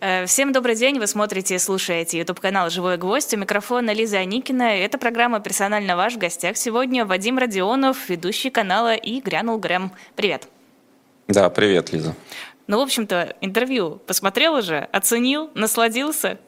Э, всем добрый день, вы смотрите и слушаете YouTube-канал «Живой гвоздь». У микрофона Лиза Аникина. Это программа «Персонально ваш». В гостях сегодня Вадим Родионов, ведущий канала «И грянул Грэм». Привет. Да, привет, Лиза. Ну, в общем-то, интервью посмотрел уже, оценил, насладился?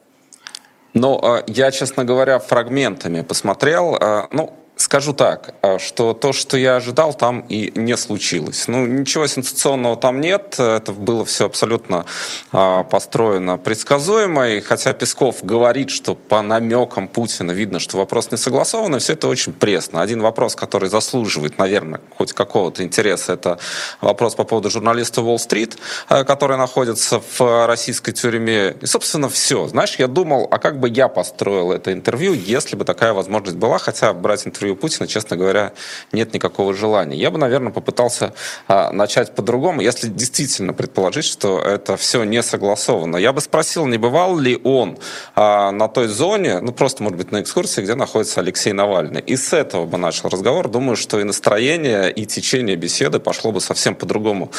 Ну, а, я, честно говоря, фрагментами посмотрел. А, ну, Скажу так, а, что то, что я ожидал, там и не случилось. Ну, ничего сенсационного там нет. Это было все абсолютно а, построено предсказуемо. И хотя Песков говорит, что по намекам Путина видно, что вопрос не согласован, все это очень пресно. Один вопрос, который заслуживает, наверное, хоть какого-то интереса, это вопрос по поводу журналиста Уолл-стрит, а, который находится в российской тюрьме. И, собственно, все. Знаешь, я думал, а как бы я построил это интервью, если бы такая возможность была, хотя брать интервью у Путина, честно говоря, нет никакого желания. Я бы, наверное, попытался а, начать по-другому, если действительно предположить, что это все не согласовано. Я бы спросил, не бывал ли он а, на той зоне, ну просто, может быть, на экскурсии, где находится Алексей Навальный. И с этого бы начал разговор. Думаю, что и настроение, и течение беседы пошло бы совсем по другому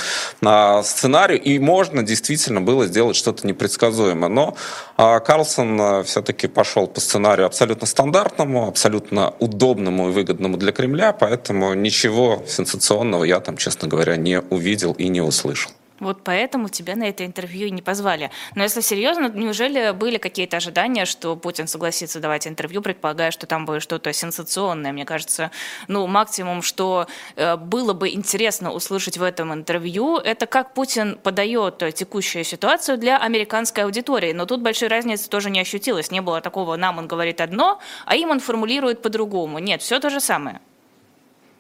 а, сценарию. И можно действительно было сделать что-то непредсказуемое. Но а, Карлсон а, все-таки пошел по сценарию абсолютно стандартному, абсолютно удобному и выгодному для Кремля, поэтому ничего сенсационного я там, честно говоря, не увидел и не услышал. Вот поэтому тебя на это интервью не позвали. Но если серьезно, неужели были какие-то ожидания, что Путин согласится давать интервью, предполагая, что там будет что-то сенсационное? Мне кажется, ну, максимум, что э, было бы интересно услышать в этом интервью, это как Путин подает текущую ситуацию для американской аудитории. Но тут большой разницы тоже не ощутилось. Не было такого, нам он говорит одно, а им он формулирует по-другому. Нет, все то же самое.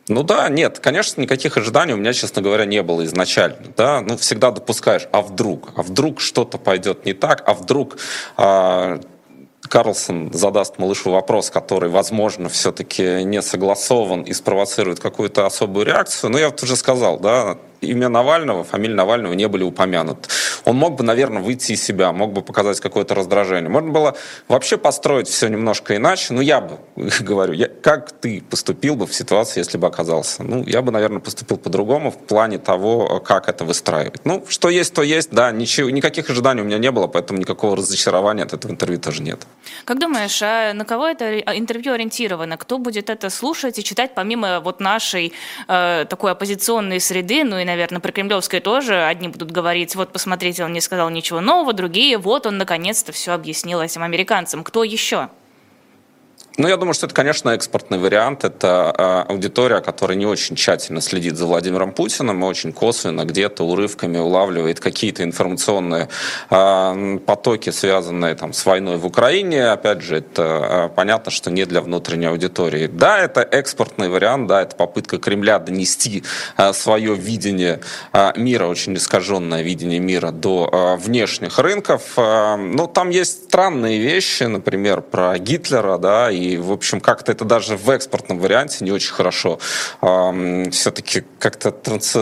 Ну да, нет, конечно, никаких ожиданий у меня, честно говоря, не было изначально. Да? Ну, всегда допускаешь, а вдруг? А вдруг что-то пойдет не так? А вдруг а, Карлсон задаст малышу вопрос, который, возможно, все-таки не согласован и спровоцирует какую-то особую реакцию. Ну, я вот уже сказал, да, имя Навального, фамилия Навального не были упомянуты. Он мог бы, наверное, выйти из себя, мог бы показать какое-то раздражение. Можно было вообще построить все немножко иначе. Ну, я бы, говорю, я, как ты поступил бы в ситуации, если бы оказался? Ну, я бы, наверное, поступил по-другому в плане того, как это выстраивать. Ну, что есть, то есть, да, ничего, никаких ожиданий у меня не было, поэтому никакого разочарования от этого интервью тоже нет. Как думаешь, а на кого это интервью ориентировано? Кто будет это слушать и читать помимо вот нашей э, такой оппозиционной среды, ну и, наверное, про Кремлевской тоже одни будут говорить, вот посмотрите, он не сказал ничего нового, другие, вот он наконец-то все объяснил этим американцам. Кто еще? Ну, я думаю, что это, конечно, экспортный вариант. Это э, аудитория, которая не очень тщательно следит за Владимиром Путиным и очень косвенно где-то урывками улавливает какие-то информационные э, потоки, связанные там, с войной в Украине. Опять же, это э, понятно, что не для внутренней аудитории. Да, это экспортный вариант, да, это попытка Кремля донести свое видение мира, очень искаженное видение мира до внешних рынков. Но там есть странные вещи, например, про Гитлера, да, и и, в общем, как-то это даже в экспортном варианте не очень хорошо э, все-таки как-то транс,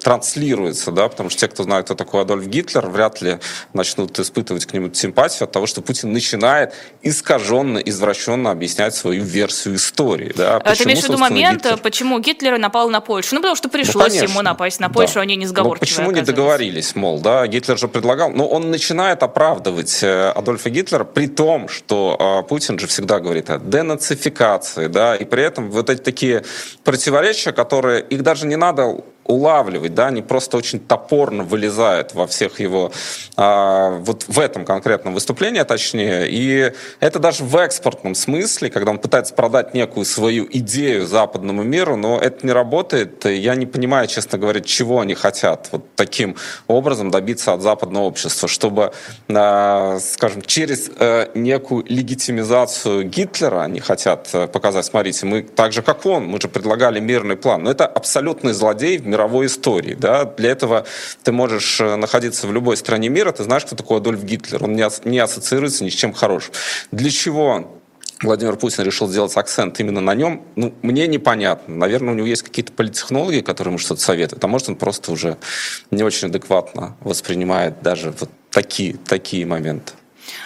транслируется, да, потому что те, кто знает, кто такой Адольф Гитлер, вряд ли начнут испытывать к нему симпатию от того, что Путин начинает искаженно, извращенно объяснять свою версию истории. Да. Почему, Ты имеешь в виду момент, Гитлер... почему Гитлер напал на Польшу? Ну, потому что пришлось ну, ему напасть на Польшу, да. они не сговорчивые. Ну, почему не договорились, мол, да, Гитлер же предлагал, но он начинает оправдывать э, Адольфа Гитлера, при том, что э, Путин же всегда говорит, денацификации, да, и при этом вот эти такие противоречия, которые, их даже не надо улавливать, да, они просто очень топорно вылезают во всех его, а, вот в этом конкретном выступлении, точнее, и это даже в экспортном смысле, когда он пытается продать некую свою идею западному миру, но это не работает, я не понимаю, честно говоря, чего они хотят вот таким образом добиться от западного общества, чтобы, а, скажем, через а, некую легитимизацию Гитлера они хотят э, показать, смотрите, мы так же, как он, мы же предлагали мирный план, но это абсолютный злодей в мировой истории. Да? Для этого ты можешь э, находиться в любой стране мира, ты знаешь, кто такой Адольф Гитлер. Он не ассоциируется ни с чем хорошим. Для чего Владимир Путин решил сделать акцент именно на нем, ну, мне непонятно. Наверное, у него есть какие-то политтехнологии, которые ему что-то советуют, а может, он просто уже не очень адекватно воспринимает даже вот такие, такие моменты.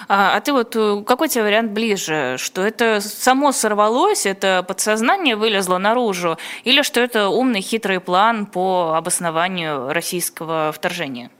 А, а ты вот э, какой тебе вариант ближе? Что это само сорвалось, это подсознание вылезло наружу, или что это умный хитрый план по обоснованию российского вторжения?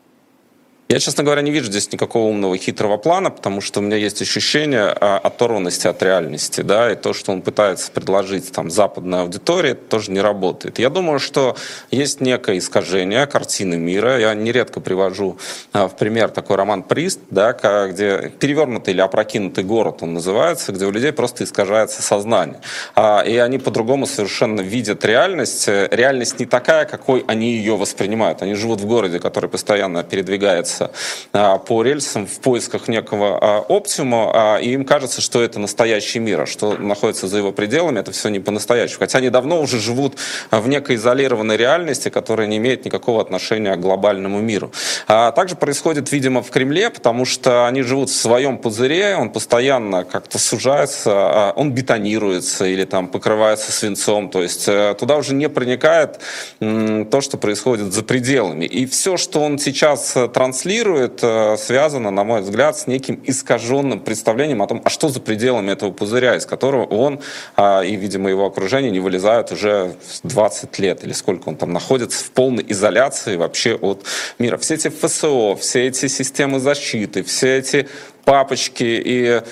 Я, честно говоря, не вижу здесь никакого умного хитрого плана, потому что у меня есть ощущение а, оторванности от реальности, да, и то, что он пытается предложить там западной аудитории, тоже не работает. Я думаю, что есть некое искажение картины мира. Я нередко привожу а, в пример такой роман «Прист», да, где перевернутый или опрокинутый город он называется, где у людей просто искажается сознание. А, и они по-другому совершенно видят реальность. Реальность не такая, какой они ее воспринимают. Они живут в городе, который постоянно передвигается двигаться а, по рельсам в поисках некого а, оптимума, а, и им кажется, что это настоящий мир, а что находится за его пределами, это все не по-настоящему. Хотя они давно уже живут в некой изолированной реальности, которая не имеет никакого отношения к глобальному миру. Также происходит, видимо, в Кремле, потому что они живут в своем пузыре, он постоянно как-то сужается, он бетонируется или там покрывается свинцом, то есть э, туда уже не проникает то, что происходит за пределами. И все, что он сейчас э, транслирует, транслирует, э, связано, на мой взгляд, с неким искаженным представлением о том, а что за пределами этого пузыря, из которого он а, и, видимо, его окружение не вылезают уже 20 лет, или сколько он там находится в полной изоляции вообще от мира. Все эти ФСО, все эти системы защиты, все эти папочки и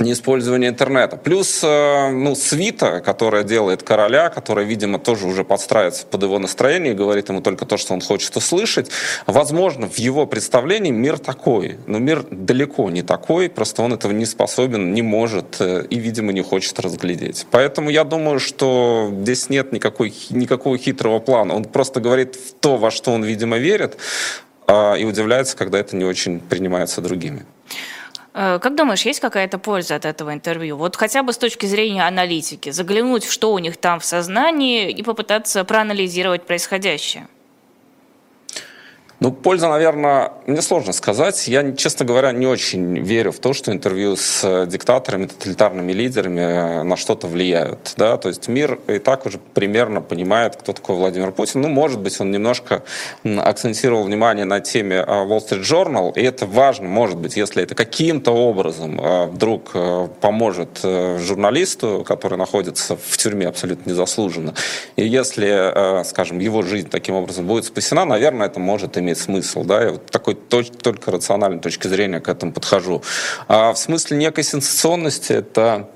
неиспользование интернета. Плюс э, ну, свита, которая делает короля, которая, видимо, тоже уже подстраивается под его настроение и говорит ему только то, что он хочет услышать. Возможно, в его представлении мир такой, но мир далеко не такой, просто он этого не способен, не может э, и, видимо, не хочет разглядеть. Поэтому я думаю, что здесь нет никакой, никакого хитрого плана. Он просто говорит то, во что он, видимо, верит, а, и удивляется, когда это не очень принимается другими. Э, как думаешь, есть какая-то польза от этого интервью? Вот хотя бы с точки зрения аналитики, заглянуть, что у них там в сознании и попытаться проанализировать происходящее? Ну, польза, наверное, мне сложно сказать. Я, честно говоря, не очень верю в то, что интервью с э, диктаторами, тоталитарными лидерами э, на что-то влияют. Да? То есть мир и так уже примерно понимает, кто такой Владимир Путин. Ну, может быть, он немножко акцентировал внимание на теме э, Wall Street Journal, и это важно, может быть, если это каким-то образом вдруг поможет журналисту, который находится в тюрьме абсолютно незаслуженно. И если, скажем, его жизнь таким образом будет спасена, наверное, это может иметь иметь смысл. Да? Я вот такой только рациональной точки зрения к этому подхожу. А в смысле некой сенсационности это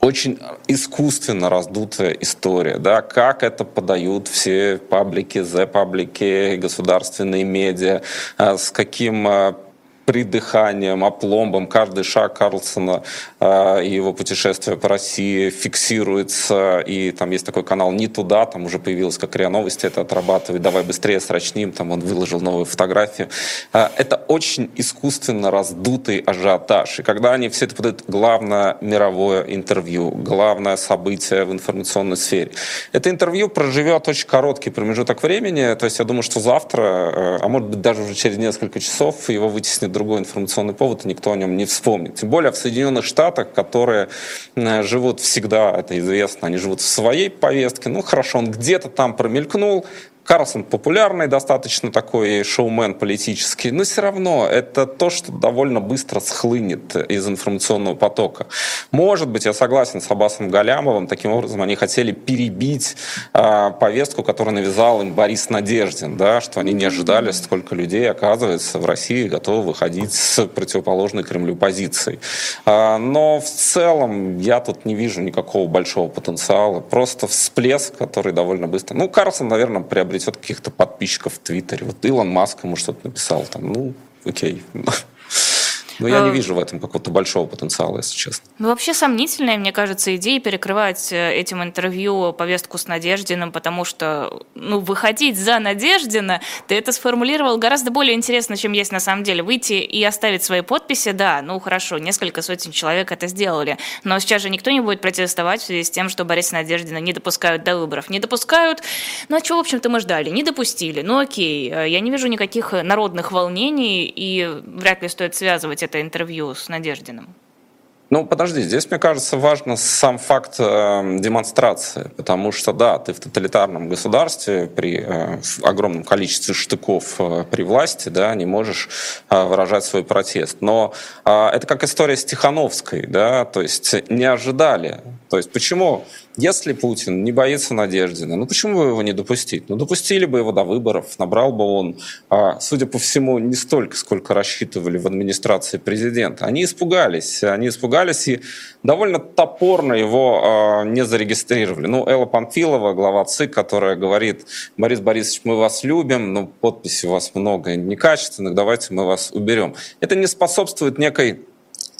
очень искусственно раздутая история, да, как это подают все паблики, зе-паблики, государственные медиа, а с каким а, придыханием, опломбом. Каждый шаг Карлсона э, и его путешествия по России фиксируется. И там есть такой канал «Не туда», там уже появилась как РИА Новости, это отрабатывает. «Давай быстрее, срочним», там он выложил новую фотографию. Э, это очень искусственно раздутый ажиотаж. И когда они все это подают, главное мировое интервью, главное событие в информационной сфере. Это интервью проживет очень короткий промежуток времени, то есть я думаю, что завтра, э, а может быть даже уже через несколько часов его вытеснит другой информационный повод, и никто о нем не вспомнит. Тем более в Соединенных Штатах, которые э, живут всегда, это известно, они живут в своей повестке. Ну, хорошо, он где-то там промелькнул, Карлсон популярный достаточно такой шоумен политический, но все равно это то, что довольно быстро схлынет из информационного потока. Может быть, я согласен с Аббасом Галямовым, таким образом они хотели перебить э, повестку, которую навязал им Борис Надеждин, да, что они не ожидали, сколько людей, оказывается, в России готовы выходить с противоположной Кремлю позицией. Э, но в целом я тут не вижу никакого большого потенциала. Просто всплеск, который довольно быстро... Ну, Карлсон, наверное, приобретет обретет каких-то подписчиков в Твиттере. Вот Илон Маск ему что-то написал там, ну, окей. Но я не э, вижу в этом какого-то большого потенциала, если честно. Ну, вообще сомнительная, мне кажется, идея перекрывать э, этим интервью повестку с Надеждиным, потому что, ну, выходить за Надеждина, ты это сформулировал гораздо более интересно, чем есть на самом деле. Выйти и оставить свои подписи, да, ну, хорошо, несколько сотен человек это сделали, но сейчас же никто не будет протестовать в связи с тем, что Бориса Надеждина не допускают до выборов. Не допускают, ну, а чего, в общем-то, мы ждали? Не допустили, ну, окей, э, я не вижу никаких народных волнений, и вряд ли стоит связывать это интервью с Надеждиным? Ну, подожди, здесь, мне кажется, важно сам факт э, демонстрации, потому что, да, ты в тоталитарном государстве при э, огромном количестве штыков э, при власти, да, не можешь э, выражать свой протест. Но э, это как история с Тихановской, да, то есть не ожидали. То есть почему если Путин не боится Надеждина, ну почему бы его не допустить? Ну допустили бы его до выборов, набрал бы он, а, судя по всему, не столько, сколько рассчитывали в администрации президента. Они испугались, они испугались и довольно топорно его а, не зарегистрировали. Ну, Элла Памфилова, глава ЦИК, которая говорит, Борис Борисович, мы вас любим, но подписи у вас много некачественных, давайте мы вас уберем. Это не способствует некой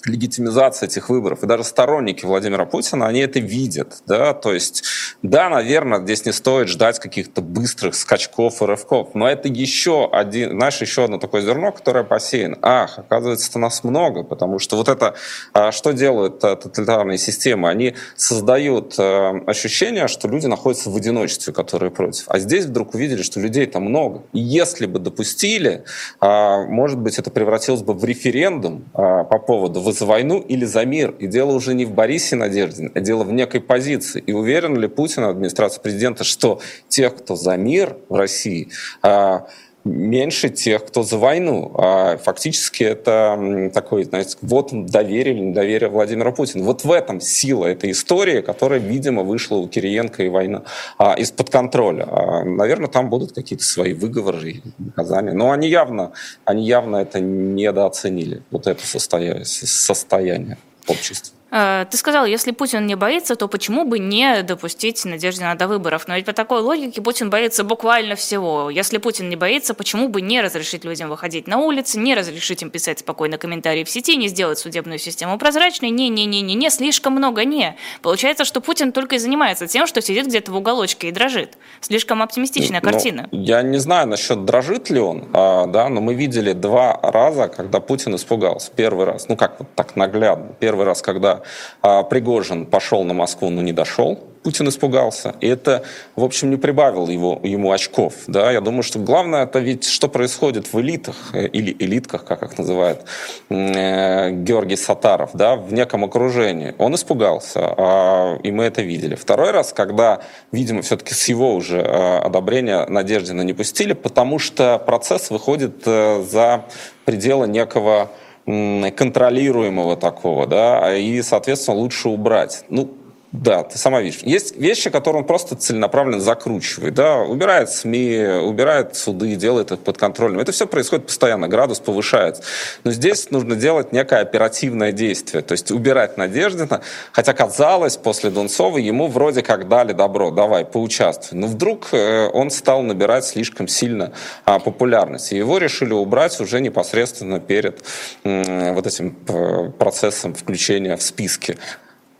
легитимизация этих выборов. И даже сторонники Владимира Путина, они это видят. Да? То есть, да, наверное, здесь не стоит ждать каких-то быстрых скачков и рывков, но это еще один, знаешь, еще одно такое зерно, которое посеяно. Ах, оказывается, нас много, потому что вот это, а, что делают а, тоталитарные системы? Они создают а, ощущение, что люди находятся в одиночестве, которые против. А здесь вдруг увидели, что людей там много. И если бы допустили, может быть, это превратилось бы в референдум по поводу вы за войну или за мир. И дело уже не в Борисе Надеждине, а дело в некой позиции. И уверен ли Путин, администрация президента, что тех, кто за мир в России, а, меньше тех, кто за войну. А фактически это такой, знаете, вот доверие недоверие Владимира Путина. Вот в этом сила этой истории, которая, видимо, вышла у Кириенко и война а, из-под контроля. А, наверное, там будут какие-то свои выговоры и наказания. Но они явно, они явно это недооценили, вот это состояние, состояние общества. Э, ты сказал, если Путин не боится, то почему бы не допустить Надеждина до выборов? Но ведь по такой логике Путин боится буквально всего. Если Путин не боится, почему бы не разрешить людям выходить на улицы, не разрешить им писать спокойно комментарии в сети, не сделать судебную систему прозрачной? Не-не-не-не-не, слишком много не. Получается, что Путин только и занимается тем, что сидит где-то в уголочке и дрожит. Слишком оптимистичная ну, картина. Я не знаю насчет дрожит ли он, а, да, но мы видели два раза, когда Путин испугался. Первый раз, ну как вот так наглядно, первый раз, когда а, Пригожин пошел на Москву, но не дошел, Путин испугался. И это, в общем, не прибавило его, ему очков. Да? Я думаю, что главное это ведь что происходит в элитах, э, или элитках, как их называет э, Георгий Сатаров, да, в неком окружении. Он испугался, э, и мы это видели. Второй раз, когда, видимо, все-таки с его уже э, одобрения Надеждина не пустили, потому что процесс выходит э, за пределы некого контролируемого такого, да, и, соответственно, лучше убрать. Ну, да, ты сама видишь. Есть вещи, которые он просто целенаправленно закручивает. Да? Убирает СМИ, убирает суды, делает их под контролем. Это все происходит постоянно, градус повышается. Но здесь нужно делать некое оперативное действие. То есть убирать Надеждина. Хотя, казалось, после Дунцова ему вроде как дали добро. Давай, поучаствуй. Но вдруг э, он стал набирать слишком сильно а, популярность. И его решили убрать уже непосредственно перед вот этим э, процессом включения в списки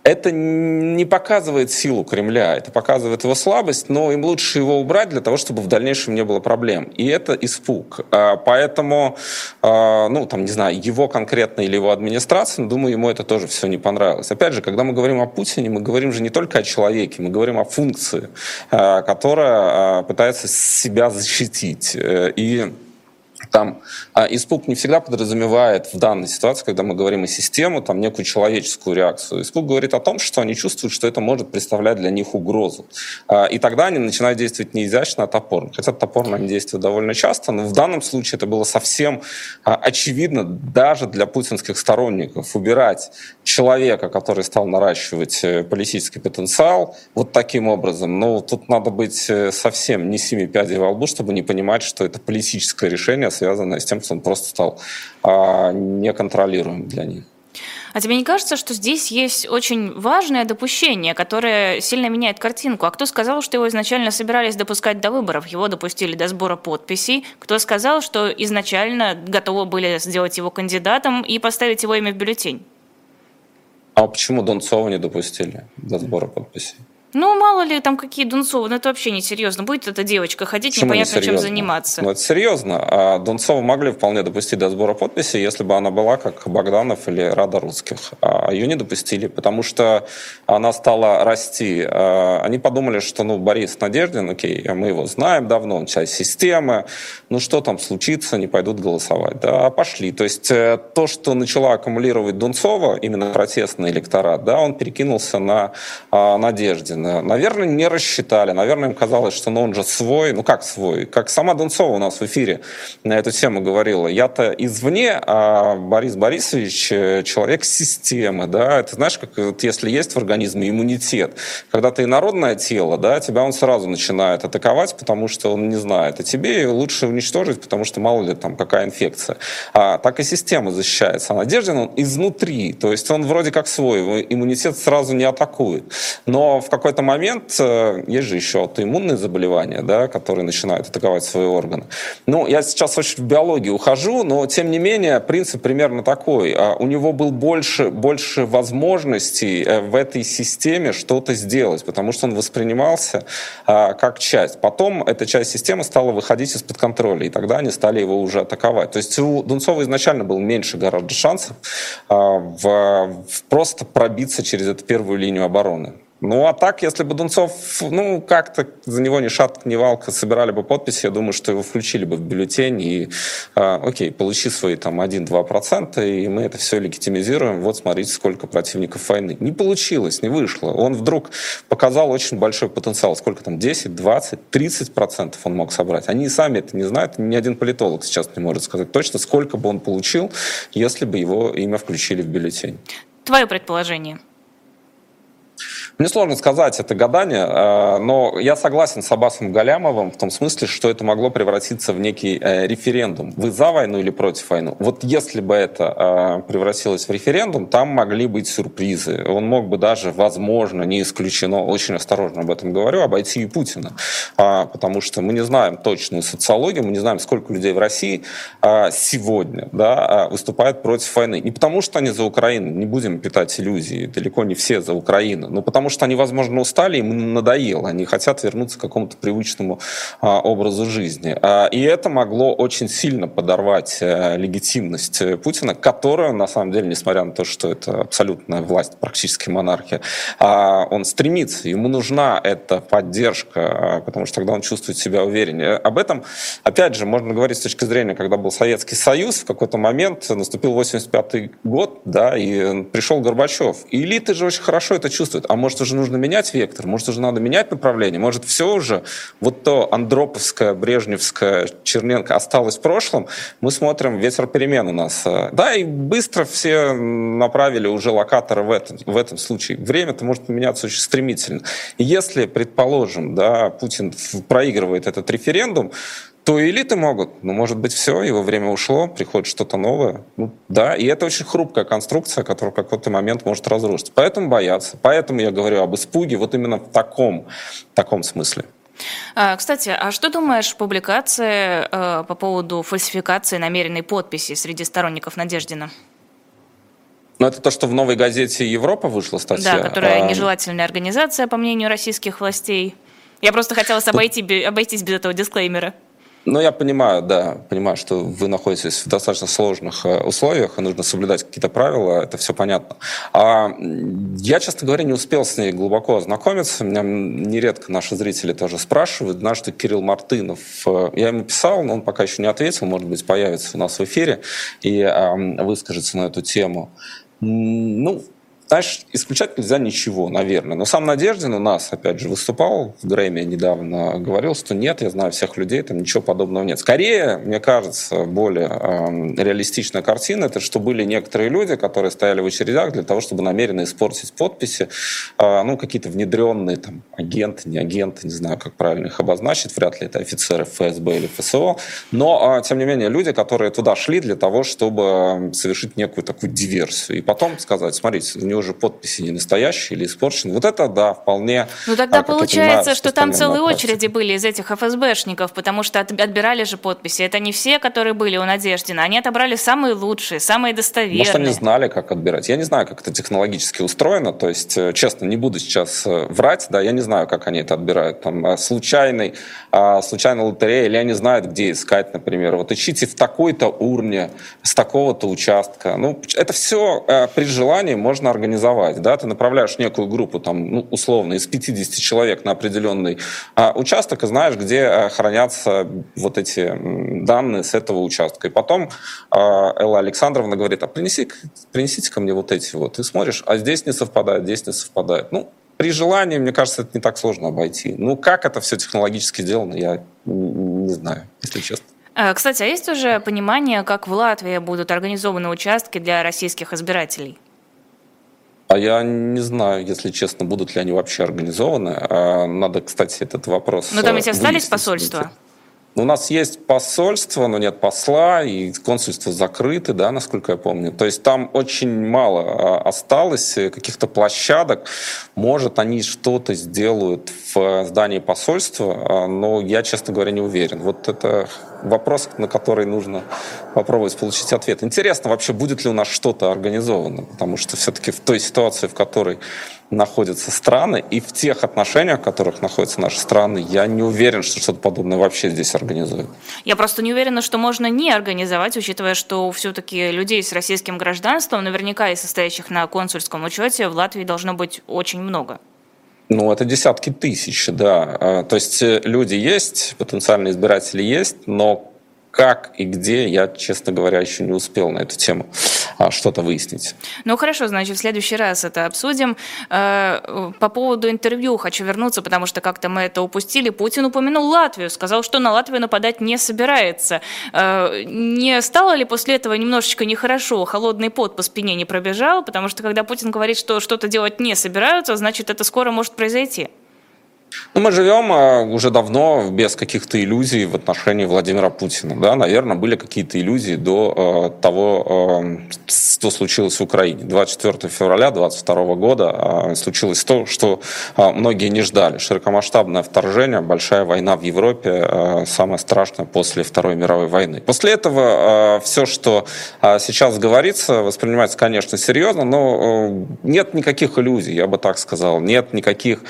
это не показывает силу Кремля, это показывает его слабость, но им лучше его убрать для того, чтобы в дальнейшем не было проблем. И это испуг. А, поэтому, а, ну, там, не знаю, его конкретно или его администрация, думаю, ему это тоже все не понравилось. Опять же, когда мы говорим о Путине, мы говорим же не только о человеке, мы говорим о функции, а, которая пытается себя защитить. Э, и там а, испуг не всегда подразумевает в данной ситуации, когда мы говорим о системе, там некую человеческую реакцию. Испуг говорит о том, что они чувствуют, что это может представлять для них угрозу. А, и тогда они начинают действовать не изящно, а топорно. Хотя топорно они действуют довольно часто, но в данном случае это было совсем а, очевидно даже для путинских сторонников. Убирать человека, который стал наращивать э, политический потенциал вот таким образом, ну, тут надо быть э, совсем не семи пядей во лбу, чтобы не понимать, что это политическое решение, связанное с тем, что он просто стал а, неконтролируем для них. А тебе не кажется, что здесь есть очень важное допущение, которое сильно меняет картинку? А кто сказал, что его изначально собирались допускать до выборов? Его допустили до сбора подписей. Кто сказал, что изначально готовы были сделать его кандидатом и поставить его имя в бюллетень? А почему Донцова не допустили до сбора подписей? Ну, мало ли, там какие Дунцовы, ну это вообще не серьезно. Будет эта девочка ходить, Почему непонятно не чем заниматься. Ну, это серьезно. А Дунцова могли вполне допустить до сбора подписей, если бы она была как Богданов или Рада Русских. А ее не допустили, потому что она стала расти. А они подумали, что, ну, Борис Надеждин, окей, мы его знаем давно, он часть системы, ну, что там случится, не пойдут голосовать. Да, пошли. То есть э, то, что начала аккумулировать Дунцова, именно протестный электорат, да, он перекинулся на а, Надеждин. Наверное, не рассчитали. Наверное, им казалось, что ну, он же свой. Ну как свой? Как сама Дунцова у нас в эфире на эту тему говорила. Я-то извне, а Борис Борисович э, человек системы. Да? Это знаешь, как вот если есть в организме иммунитет. Когда ты инородное тело, да, тебя он сразу начинает атаковать, потому что он не знает. А тебе лучше уничтожить, потому что мало ли там какая инфекция. А так и система защищается. А Надеждин он изнутри. То есть он вроде как свой. Иммунитет сразу не атакует. Но в какой какой-то момент, э, есть же еще аутоиммунные заболевания, да, которые начинают атаковать свои органы. Ну, я сейчас очень в биологию ухожу, но тем не менее принцип примерно такой. А у него был больше, больше возможностей э, в этой системе что-то сделать, потому что он воспринимался а, как часть. Потом эта часть системы стала выходить из-под контроля, и тогда они стали его уже атаковать. То есть у Дунцова изначально было меньше гораздо шансов а, в, в просто пробиться через эту первую линию обороны. Ну, а так, если бы Дунцов, ну, как-то за него ни шатка, ни валка собирали бы подписи, я думаю, что его включили бы в бюллетень и, э, окей, получи свои там 1-2%, и мы это все легитимизируем. Вот смотрите, сколько противников войны. Не получилось, не вышло. Он вдруг показал очень большой потенциал. Сколько там, 10, 20, 30% он мог собрать. Они сами это не знают, ни один политолог сейчас не может сказать точно, сколько бы он получил, если бы его имя включили в бюллетень. Твое предположение – мне сложно сказать, это гадание, э, но я согласен с Аббасом Галямовым в том смысле, что это могло превратиться в некий э, референдум. Вы за войну или против войны? Вот если бы это э, превратилось в референдум, там могли быть сюрпризы. Он мог бы даже, возможно, не исключено, очень осторожно об этом говорю, обойти и Путина. А, потому что мы не знаем точную социологию, мы не знаем, сколько людей в России сегодня да, выступает против войны. Не потому что они за Украину, не будем питать иллюзии, далеко не все за Украину, но потому что они, возможно, устали, им надоело, они хотят вернуться к какому-то привычному а, образу жизни. А, и это могло очень сильно подорвать а, легитимность э, Путина, которая, на самом деле, несмотря на то, что это абсолютная власть, практически монархия, а, он стремится, ему нужна эта поддержка, потому что тогда он чувствует себя увереннее. Об этом, опять же, можно говорить с точки зрения, когда был Советский Союз, в какой-то момент наступил 85 год, да, и пришел Горбачев. И элиты же очень хорошо это чувствуют. А может, может, уже нужно менять вектор, может, уже надо менять направление, может, все уже, вот то Андроповское, Брежневское, Черненко осталось в прошлом, мы смотрим ветер перемен у нас. Да, и быстро все направили уже локаторы в этом, в этом случае. Время-то может поменяться очень стремительно. Если, предположим, да, Путин проигрывает этот референдум, то элиты могут. Ну, может быть, все, его время ушло, приходит что-то новое. Ну, да, и это очень хрупкая конструкция, которая в какой-то момент может разрушиться. Поэтому боятся. Поэтому я говорю об испуге вот именно в таком, таком смысле. А, кстати, а что думаешь публикации э, по поводу фальсификации намеренной подписи среди сторонников Надеждина? Ну, это то, что в новой газете Европа вышла статья. Да, которая а... нежелательная организация, по мнению российских властей. Я просто хотела обойти, обойтись без этого дисклеймера. Ну, я понимаю, да, понимаю, что вы находитесь в достаточно сложных э, условиях, и нужно соблюдать какие-то правила, это все понятно. А я, честно говоря, не успел с ней глубоко ознакомиться. Меня нередко наши зрители тоже спрашивают. Знаю, что Кирилл Мартынов, э, я ему писал, но он пока еще не ответил, может быть, появится у нас в эфире и выскажется на эту тему. Ну, знаешь, исключать нельзя ничего, наверное. Но сам Надеждин у нас, опять же, выступал в Грэмми недавно, говорил, что нет, я знаю всех людей, там ничего подобного нет. Скорее, мне кажется, более э, реалистичная картина, это что были некоторые люди, которые стояли в очередях для того, чтобы намеренно испортить подписи, э, ну, какие-то внедренные там агенты, не агенты, не знаю, как правильно их обозначить, вряд ли это офицеры ФСБ или ФСО, но, э, тем не менее, люди, которые туда шли для того, чтобы совершить некую такую диверсию. И потом сказать, смотрите, уже подписи не настоящие или испорчены. Вот это, да, вполне... Ну тогда а, получается, понимаю, что там целые очереди были из этих ФСБшников, потому что отбирали же подписи. Это не все, которые были у Надеждина. Они отобрали самые лучшие, самые достоверные. Может, они знали, как отбирать. Я не знаю, как это технологически устроено. То есть, э, честно, не буду сейчас э, врать, да, я не знаю, как они это отбирают. Там, а, случайный, а, случайная лотерея, или они знают, где искать, например. Вот ищите в такой-то урне, с такого-то участка. Ну, это все э, при желании можно организовать. Да? Ты направляешь некую группу, там, ну, условно, из 50 человек на определенный а, участок и знаешь, где а, хранятся вот эти данные с этого участка. И потом а, Элла Александровна говорит, а принеси, принесите ко мне вот эти вот. И смотришь, а здесь не совпадает, здесь не совпадает. Ну, при желании, мне кажется, это не так сложно обойти. Ну, как это все технологически сделано, я не знаю, если честно. Э, кстати, а есть уже понимание, как в Латвии будут организованы участки для российских избирателей? А я не знаю, если честно, будут ли они вообще организованы. А надо, кстати, этот вопрос... Но там ведь остались посольства? У нас есть посольство, но нет посла, и консульство закрыты, да, насколько я помню. То есть там очень мало а, осталось каких-то площадок. Может, они что-то сделают в здании посольства, но я, честно говоря, не уверен. Вот это вопрос, на который нужно попробовать получить ответ. Интересно вообще, будет ли у нас что-то организовано, потому что все-таки в той ситуации, в которой находятся страны, и в тех отношениях, в которых находятся наши страны, я не уверен, что что-то подобное вообще здесь организуют. Я просто не уверена, что можно не организовать, учитывая, что все-таки людей с российским гражданством, наверняка и состоящих на консульском учете, в Латвии должно быть очень много. Ну, это десятки тысяч, да. А, то есть э, люди есть, потенциальные избиратели есть, но как и где, я, честно говоря, еще не успел на эту тему что-то выяснить. Ну хорошо, значит, в следующий раз это обсудим. Э, по поводу интервью хочу вернуться, потому что как-то мы это упустили. Путин упомянул Латвию, сказал, что на Латвию нападать не собирается. Э, не стало ли после этого немножечко нехорошо? Холодный пот по спине не пробежал, потому что когда Путин говорит, что что-то делать не собираются, значит, это скоро может произойти. Ну, мы живем а, уже давно без каких-то иллюзий в отношении Владимира Путина. Да? Наверное, были какие-то иллюзии до э, того, э, что случилось в Украине. 24 февраля 2022 года случилось то, что многие не ждали. Широкомасштабное вторжение, большая война в Европе, самое страшное после Второй мировой войны. После этого все, что сейчас говорится, воспринимается, конечно, серьезно, но нет никаких иллюзий, я бы так сказал. Нет никаких,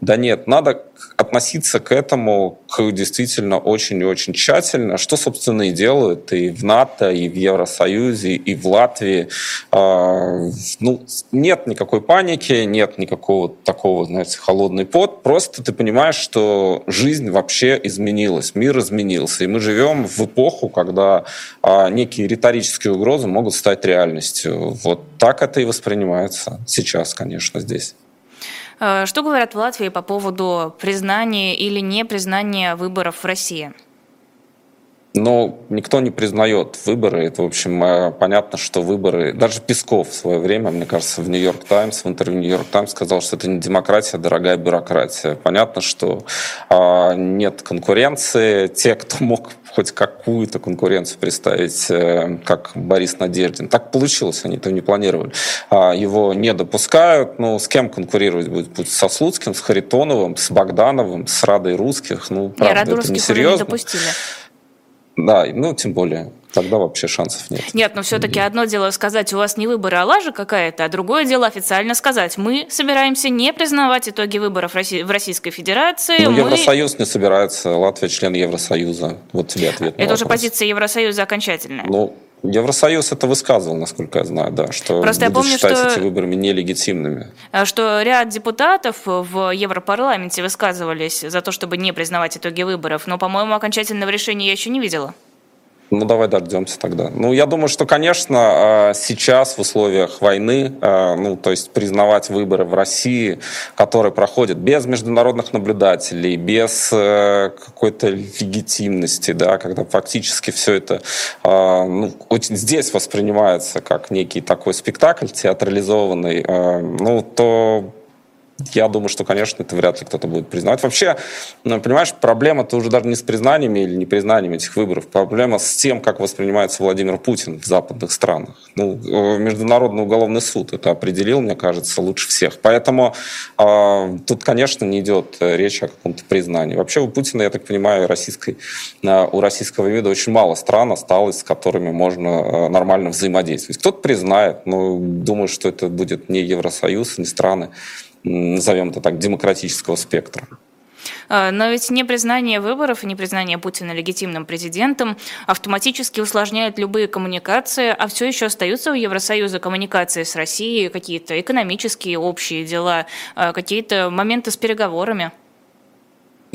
да нет, надо надо относиться к этому к действительно очень и очень тщательно, что, собственно, и делают и в НАТО, и в Евросоюзе, и в Латвии. А, ну, нет никакой паники, нет никакого такого, знаете, холодный пот. Просто ты понимаешь, что жизнь вообще изменилась, мир изменился. И мы живем в эпоху, когда а, некие риторические угрозы могут стать реальностью. Вот так это и воспринимается сейчас, конечно, здесь. Э, что говорят в Латвии по поводу признания или непризнания выборов в России? Но никто не признает выборы. Это, в общем, э, понятно, что выборы... Даже Песков в свое время, мне кажется, в «Нью-Йорк Таймс», в интервью «Нью-Йорк Таймс» сказал, что это не демократия, а дорогая бюрократия. Понятно, что а, нет конкуренции. Те, кто мог хоть какую-то конкуренцию представить, э, как Борис Надеждин. Так получилось, они этого не планировали. А, его не допускают. Ну, с кем конкурировать будет? Будет со Слуцким, с Харитоновым, с Богдановым, с Радой Русских. Ну, правда, не, это несерьезно. Не допустили. Да, ну, тем более тогда вообще шансов нет. Нет, но все-таки одно дело сказать, у вас не выборы, а лажа какая-то, а другое дело официально сказать, мы собираемся не признавать итоги выборов в Российской Федерации. Ну, мы... Евросоюз не собирается, Латвия член Евросоюза. Вот тебе ответ. Это уже позиция Евросоюза окончательная. Ну, Евросоюз это высказывал, насколько я знаю, да, что Просто будет я помню, считать что, эти выборы нелегитимными. А, что ряд депутатов в Европарламенте высказывались за то, чтобы не признавать итоги выборов, но, по-моему, окончательного решения я еще не видела. Ну, давай дождемся тогда. Ну, я думаю, что, конечно, а, сейчас в условиях войны, а, ну, то есть признавать выборы в России, которые проходят без международных наблюдателей, без э, какой-то легитимности, да, когда фактически все это ну, здесь воспринимается как некий такой спектакль театрализованный, ну, то я думаю, что, конечно, это вряд ли кто-то будет признавать. Вообще, ну, понимаешь, проблема-то уже даже не с признаниями или непризнанием этих выборов. Проблема с тем, как воспринимается Владимир Путин в западных странах. Ну, э, Международный уголовный суд это определил, мне кажется, лучше всех. Поэтому э, тут, конечно, не идет речь о каком-то признании. Вообще у Путина, я так понимаю, российской, э, у российского вида очень мало стран осталось, с которыми можно э, нормально взаимодействовать. Кто-то признает, но думаю, что это будет не Евросоюз, не страны назовем это так, демократического спектра. А, но ведь непризнание выборов и непризнание Путина легитимным президентом автоматически усложняет любые коммуникации, а все еще остаются у Евросоюза коммуникации с Россией, какие-то экономические общие дела, а, какие-то моменты с переговорами.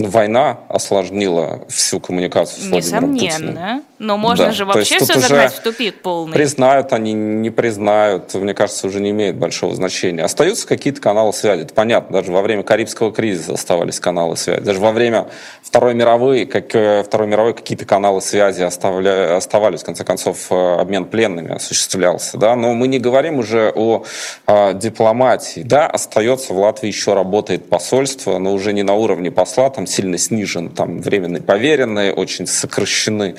Война осложнила всю коммуникацию с Владимиром Несомненно. Но можно да. же вообще все загнать в тупик полный. Признают они, не признают, мне кажется, уже не имеет большого значения. Остаются какие-то каналы связи, это понятно. Даже во время Карибского кризиса оставались каналы связи. Даже во время Второй мировой, как, э, Второй мировой какие-то каналы связи оставля, оставались. В конце концов, э, обмен пленными осуществлялся. Да? Но мы не говорим уже о, о дипломатии. Да, остается в Латвии еще работает посольство, но уже не на уровне посла, там сильно снижен, там временные поверенные, очень сокращены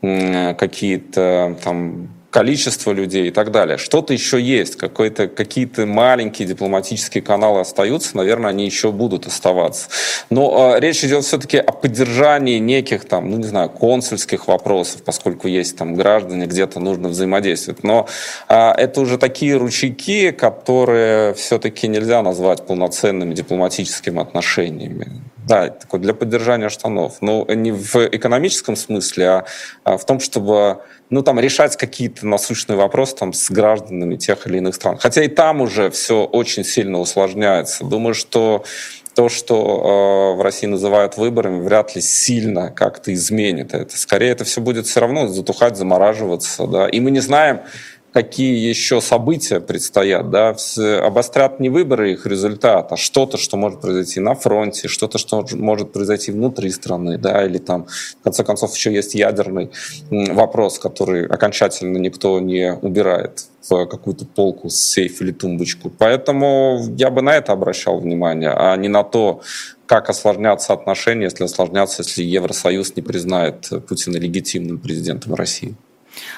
какие-то там количество людей и так далее. Что-то еще есть, какие-то маленькие дипломатические каналы остаются, наверное, они еще будут оставаться. Но э, речь идет все-таки о поддержании неких там, ну не знаю, консульских вопросов, поскольку есть там граждане, где-то нужно взаимодействовать. Но э, это уже такие ручейки, которые все-таки нельзя назвать полноценными дипломатическими отношениями. Да, такой для поддержания штанов. Но не в экономическом смысле, а, а в том, чтобы ну, там, решать какие-то насущные вопросы там, с гражданами тех или иных стран. Хотя и там уже все очень сильно усложняется. Думаю, что то, что э, в России называют выборами, вряд ли сильно как-то изменит это. Скорее, это все будет все равно затухать, замораживаться. Да? И мы не знаем, какие еще события предстоят, да, обострят не выборы их результат, а что-то, что может произойти на фронте, что-то, что может произойти внутри страны, да, или там, в конце концов, еще есть ядерный вопрос, который окончательно никто не убирает в какую-то полку, сейф или тумбочку. Поэтому я бы на это обращал внимание, а не на то, как осложнятся отношения, если осложнятся, если Евросоюз не признает Путина легитимным президентом России.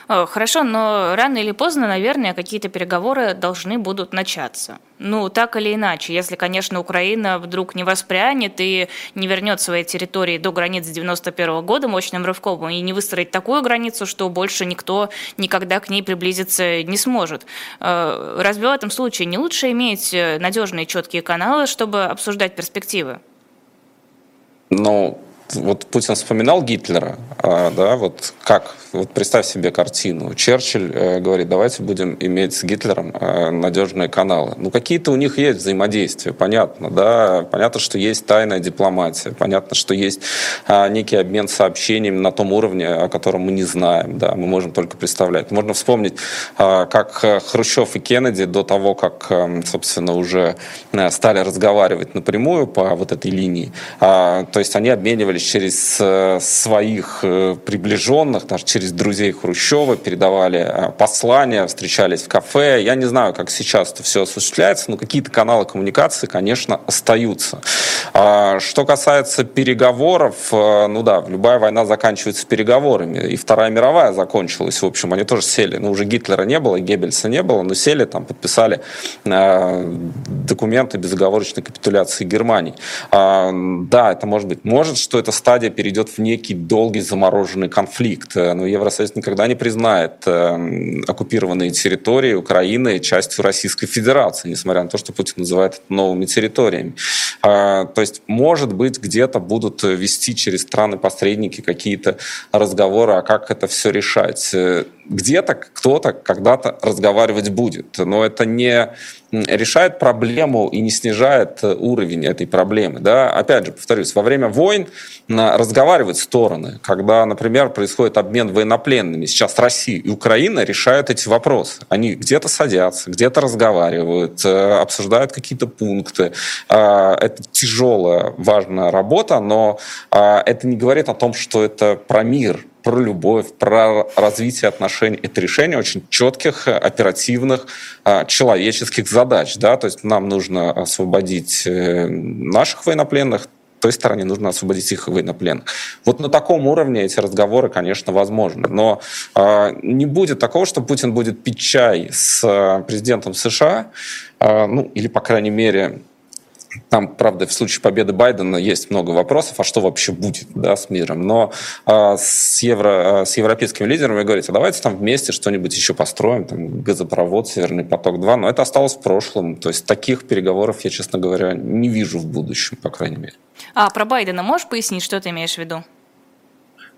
Э, хорошо, но рано или поздно, наверное, какие-то переговоры должны будут начаться. Ну, так или иначе, если, конечно, Украина вдруг не воспрянет и не вернет свои территории до границ 91 года мощным рывком и не выстроить такую границу, что больше никто никогда к ней приблизиться не сможет. Э, разве в этом случае не лучше иметь надежные четкие каналы, чтобы обсуждать перспективы? Ну, вот Путин вспоминал Гитлера, а, да, вот как, вот представь себе картину. Черчилль э, говорит, давайте будем иметь с Гитлером э, надежные каналы. Ну, какие-то у них есть взаимодействия, понятно, да, понятно, что есть тайная дипломатия, понятно, что есть а, некий обмен сообщениями на том уровне, о котором мы не знаем, да, мы можем только представлять. Можно вспомнить, а, как э, Хрущев и Кеннеди до того, как, собственно, уже стали разговаривать напрямую по вот этой линии, то есть они обменивались передавались через э, своих э, приближенных, даже через друзей Хрущева, передавали э, послания, встречались в кафе. Я не знаю, как сейчас это все осуществляется, но какие-то каналы коммуникации, конечно, остаются. А, что касается переговоров, ну да, любая война заканчивается переговорами. И Вторая мировая закончилась, в общем, они тоже сели. Ну, уже Гитлера не было, Геббельса не было, но сели, там, подписали документы безоговорочной капитуляции Германии. А, да, это может быть. Может, что это эта стадия перейдет в некий долгий замороженный конфликт. Э, но Евросоюз никогда не признает э, оккупированные территории Украины частью Российской Федерации, несмотря на то, что Путин называет это новыми территориями. А, то есть, может быть, где-то будут вести через страны-посредники какие-то разговоры, а как это все решать. Э, где-то кто-то когда-то разговаривать будет, но это не решает проблему и не снижает уровень этой проблемы. Да? Опять же, повторюсь, во время войн разговаривают стороны, когда, например, происходит обмен военнопленными. Сейчас Россия и Украина решают эти вопросы. Они где-то садятся, где-то разговаривают, э, обсуждают какие-то пункты. А, это тяжелая, важная работа, но а, это не говорит о том, что это про мир про любовь, про развитие отношений. Это решение очень четких, оперативных, человеческих задач. Да? То есть нам нужно освободить э, наших военнопленных, той стороне нужно освободить их военнопленных. Вот на таком уровне эти разговоры, конечно, возможны. Но э, не будет такого, что Путин будет пить чай с э, президентом США, э, ну, или, по крайней мере, там, правда, в случае победы Байдена есть много вопросов, а что вообще будет да, с миром. Но э, с, евро, э, с европейскими лидерами говорить, а давайте там вместе что-нибудь еще построим, там, газопровод, Северный поток-2, но это осталось в прошлом. То есть таких переговоров я, честно говоря, не вижу в будущем, по крайней мере. А про Байдена можешь пояснить, что ты имеешь в виду?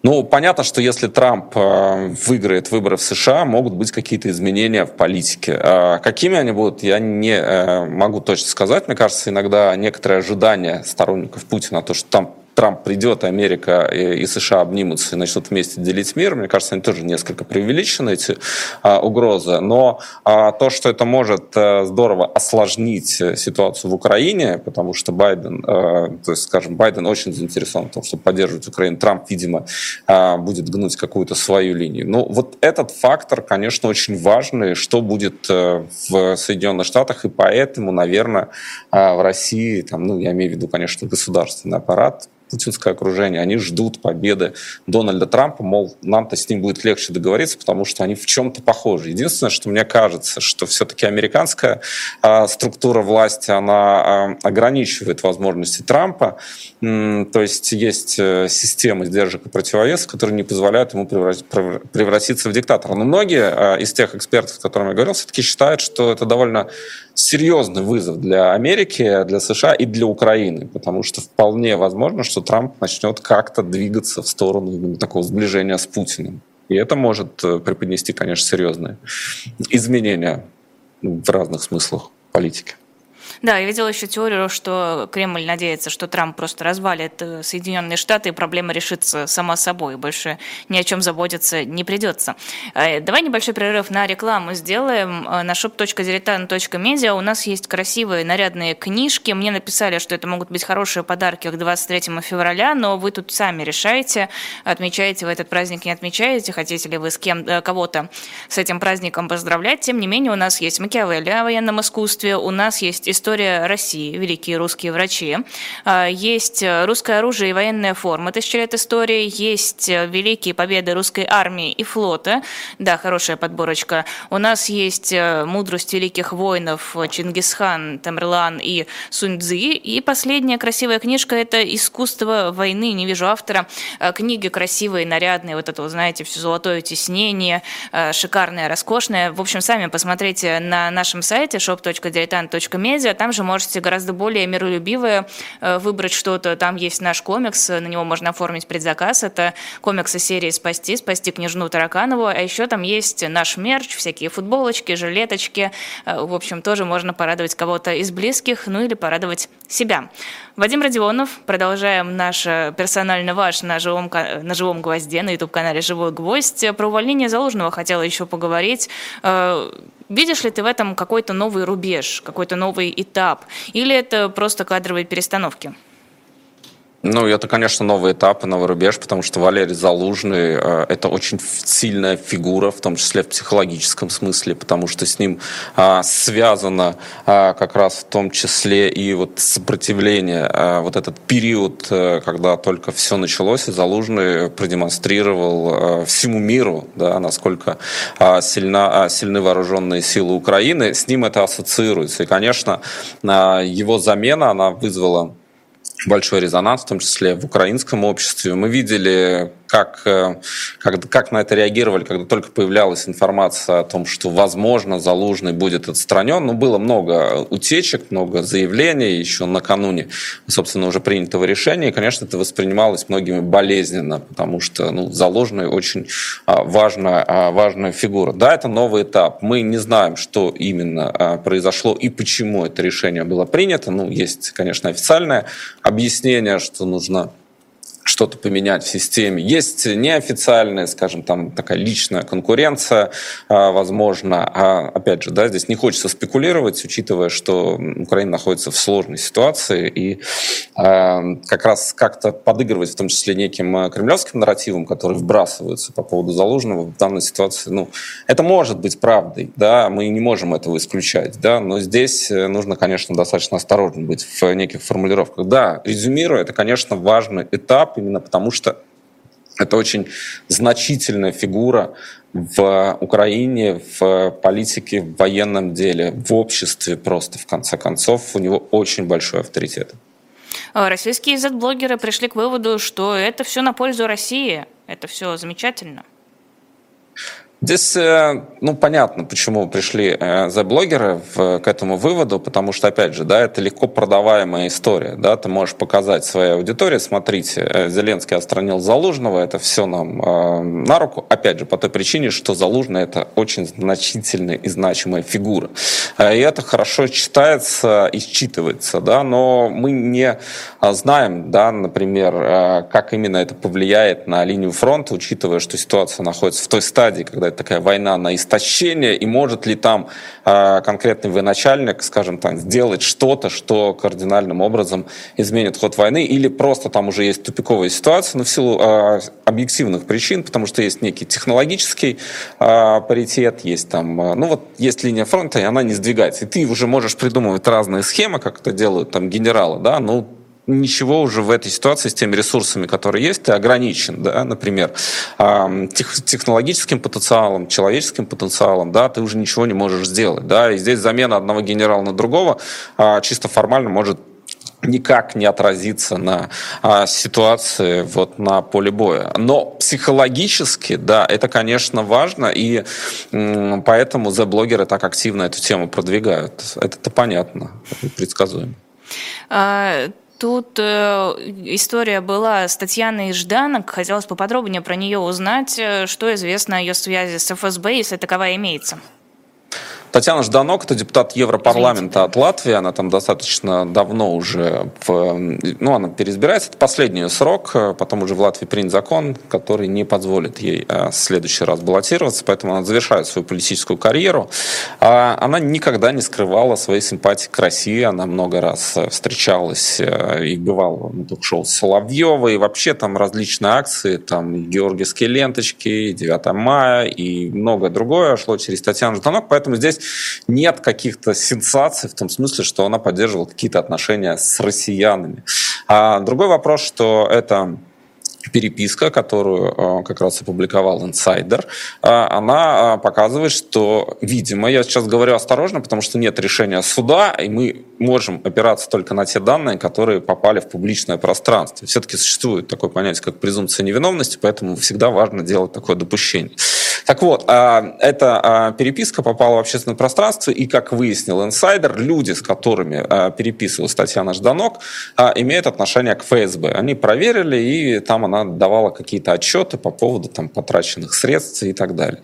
Ну, понятно, что если Трамп э, выиграет выборы в США, могут быть какие-то изменения в политике. А какими они будут, я не э, могу точно сказать. Мне кажется, иногда некоторые ожидания сторонников Путина, то, что там Трамп придет, Америка и США обнимутся и начнут вместе делить мир, мне кажется, они тоже несколько преувеличены, эти а, угрозы. Но а, то, что это может а, здорово осложнить э, ситуацию в Украине, потому что Байден, а, то есть, скажем, Байден очень заинтересован в том, чтобы поддерживать Украину, Трамп, видимо, а, будет гнуть какую-то свою линию. Ну, вот этот фактор, конечно, очень важный, что будет в Соединенных Штатах, и поэтому, наверное, а, в России, там, ну, я имею в виду, конечно, государственный аппарат, путинское окружение, они ждут победы Дональда Трампа, мол, нам-то с ним будет легче договориться, потому что они в чем-то похожи. Единственное, что мне кажется, что все-таки американская э, структура власти, она э, ограничивает возможности Трампа, э, то есть есть э, система сдержек и противовесов, которые не позволяют ему превратиться в диктатора. Но многие э, из тех экспертов, с которыми я говорил, все-таки считают, что это довольно серьезный вызов для Америки, для США и для Украины, потому что вполне возможно, что Трамп начнет как-то двигаться в сторону такого сближения с Путиным. И это может э, преподнести, конечно, серьезные изменения в разных смыслах политики. Да, я видела еще теорию, что Кремль надеется, что Трамп просто развалит э, Соединенные Штаты, и проблема решится сама собой, больше ни о чем заботиться не придется. Э, давай небольшой перерыв на рекламу сделаем. Э, на shop.diletant.media у нас есть красивые нарядные книжки. Мне написали, что это могут быть хорошие подарки к 23 февраля, но вы тут сами решаете, отмечаете вы этот праздник, не отмечаете, хотите ли вы с кем кого-то с этим праздником поздравлять. Тем не менее, у нас есть Макиавелли о военном искусстве, у нас есть история история России, великие русские врачи. А, есть русское оружие и военная форма, тысяча лет истории. Есть великие победы русской армии и флота. Да, хорошая подборочка. У нас есть э, мудрость великих воинов Чингисхан, Тамерлан и Сунь-Цзи. И последняя красивая книжка – это «Искусство войны». Не вижу автора. Книги красивые, нарядные. Вот это, знаете, все золотое тиснение, шикарное, роскошное. В общем, сами посмотрите на нашем сайте shop.diletant.media там же можете гораздо более миролюбивое э, выбрать что-то. Там есть наш комикс, на него можно оформить предзаказ. Это комиксы серии «Спасти», «Спасти княжну Тараканову». А еще там есть наш мерч, всякие футболочки, жилеточки. Э, в общем, тоже можно порадовать кого-то из близких, ну или порадовать себя. Вадим Родионов. Продолжаем наш э, персонально ваш на живом, на живом гвозде, на YouTube-канале «Живой гвоздь». Про увольнение Заложенного хотела еще поговорить. Видишь ли ты в этом какой-то новый рубеж, какой-то новый этап? Или это просто кадровые перестановки? Ну, это, конечно, новый этап и новый рубеж, потому что Валерий Залужный э, – это очень сильная фигура, в том числе в психологическом смысле, потому что с ним э, связано э, как раз в том числе и вот сопротивление, э, вот этот период, э, когда только все началось, и Залужный продемонстрировал э, всему миру, да, насколько э, сильна, э, сильны вооруженные силы Украины, с ним это ассоциируется. И, конечно, э, его замена, она вызвала большой резонанс, в том числе в украинском обществе. Мы видели как, э, как, как на это реагировали, когда только появлялась информация о том, что, возможно, Залужный будет отстранен. Ну, было много утечек, много заявлений еще накануне, собственно, уже принятого решения. И, конечно, это воспринималось многими болезненно, потому что ну, Залужный очень а, важная, важная фигура. Да, это новый этап. Мы не знаем, что именно а, произошло и почему это решение было принято. Ну, есть, конечно, официальное объяснение, что нужно что-то поменять в системе. Есть неофициальная, скажем, там такая личная конкуренция, а, возможно. А опять же, да, здесь не хочется спекулировать, учитывая, что Украина находится в сложной ситуации и а, как раз как-то подыгрывать, в том числе неким а, кремлевским нарративом, который вбрасываются по поводу Залужного в данной ситуации. Ну, это может быть правдой, да, мы не можем этого исключать, да, но здесь э, нужно, конечно, достаточно осторожно быть в неких формулировках. Да, резюмируя, это, конечно, важный этап, именно потому что это очень значительная фигура в Украине, в политике, в военном деле, в обществе просто, в конце концов. У него очень большой авторитет. А российские Z-блогеры пришли к выводу, что это все на пользу России, это все замечательно. Здесь, э, ну, понятно, почему пришли за-блогеры э, к этому выводу, потому что, опять же, да, это легко продаваемая история, да, ты можешь показать своей аудитории, смотрите, э, Зеленский отстранил Залужного, это все нам на руку, опять же, по той причине, что Залужный это очень значительная и значимая фигура. И это хорошо читается и считывается, да, но мы не знаем, да, например, как именно это повлияет на линию фронта, учитывая, что ситуация находится в той стадии, когда это такая война на истощение, и может ли там э, конкретный военачальник, скажем так, сделать что-то, что кардинальным образом изменит ход войны, или просто там уже есть тупиковая ситуация, но в силу э, объективных причин, потому что есть некий технологический э, паритет, есть там, ну вот есть линия фронта, и она не сдвигается, и ты уже можешь придумывать разные схемы, как это делают там генералы, да, ну ничего уже в этой ситуации с теми ресурсами, которые есть, ты ограничен, да, например, тех, технологическим потенциалом, человеческим потенциалом, да, ты уже ничего не можешь сделать, да, и здесь замена одного генерала на другого а, чисто формально может никак не отразиться на а, ситуации вот на поле боя. Но психологически, да, это, конечно, важно, и м, поэтому Z-блогеры так активно эту тему продвигают. Это-то понятно, предсказуемо. А, Тут э, история была с Татьяной Жданок. Хотелось поподробнее про нее узнать, э, что известно о ее связи с ФСБ, если таковая имеется. Татьяна Жданок, это депутат Европарламента Извините. от Латвии, она там достаточно давно уже, в, ну, она переизбирается, это последний срок, потом уже в Латвии принят закон, который не позволит ей э, в следующий раз баллотироваться, поэтому она завершает свою политическую карьеру. А она никогда не скрывала своей симпатии к России, она много раз э, встречалась э, и бывала на ток-шоу Соловьева, и вообще там различные акции, там георгиевские ленточки, и 9 мая, и многое другое шло через Татьяну Жданок, поэтому здесь здесь нет каких-то сенсаций в том смысле, что она поддерживала какие-то отношения с россиянами. А другой вопрос, что это переписка, которую э, как раз опубликовал инсайдер, э, она э, показывает, что, видимо, я сейчас говорю осторожно, потому что нет решения суда, и мы можем опираться только на те данные, которые попали в публичное пространство. Все-таки существует такое понятие, как презумпция невиновности, поэтому всегда важно делать такое допущение. Так вот, а, эта а, переписка попала в общественное пространство, и, как выяснил инсайдер, люди, с которыми а, переписывалась Татьяна Жданок, имеют отношение к ФСБ. Они проверили, и там она давала какие-то отчеты по поводу там, потраченных средств и так далее.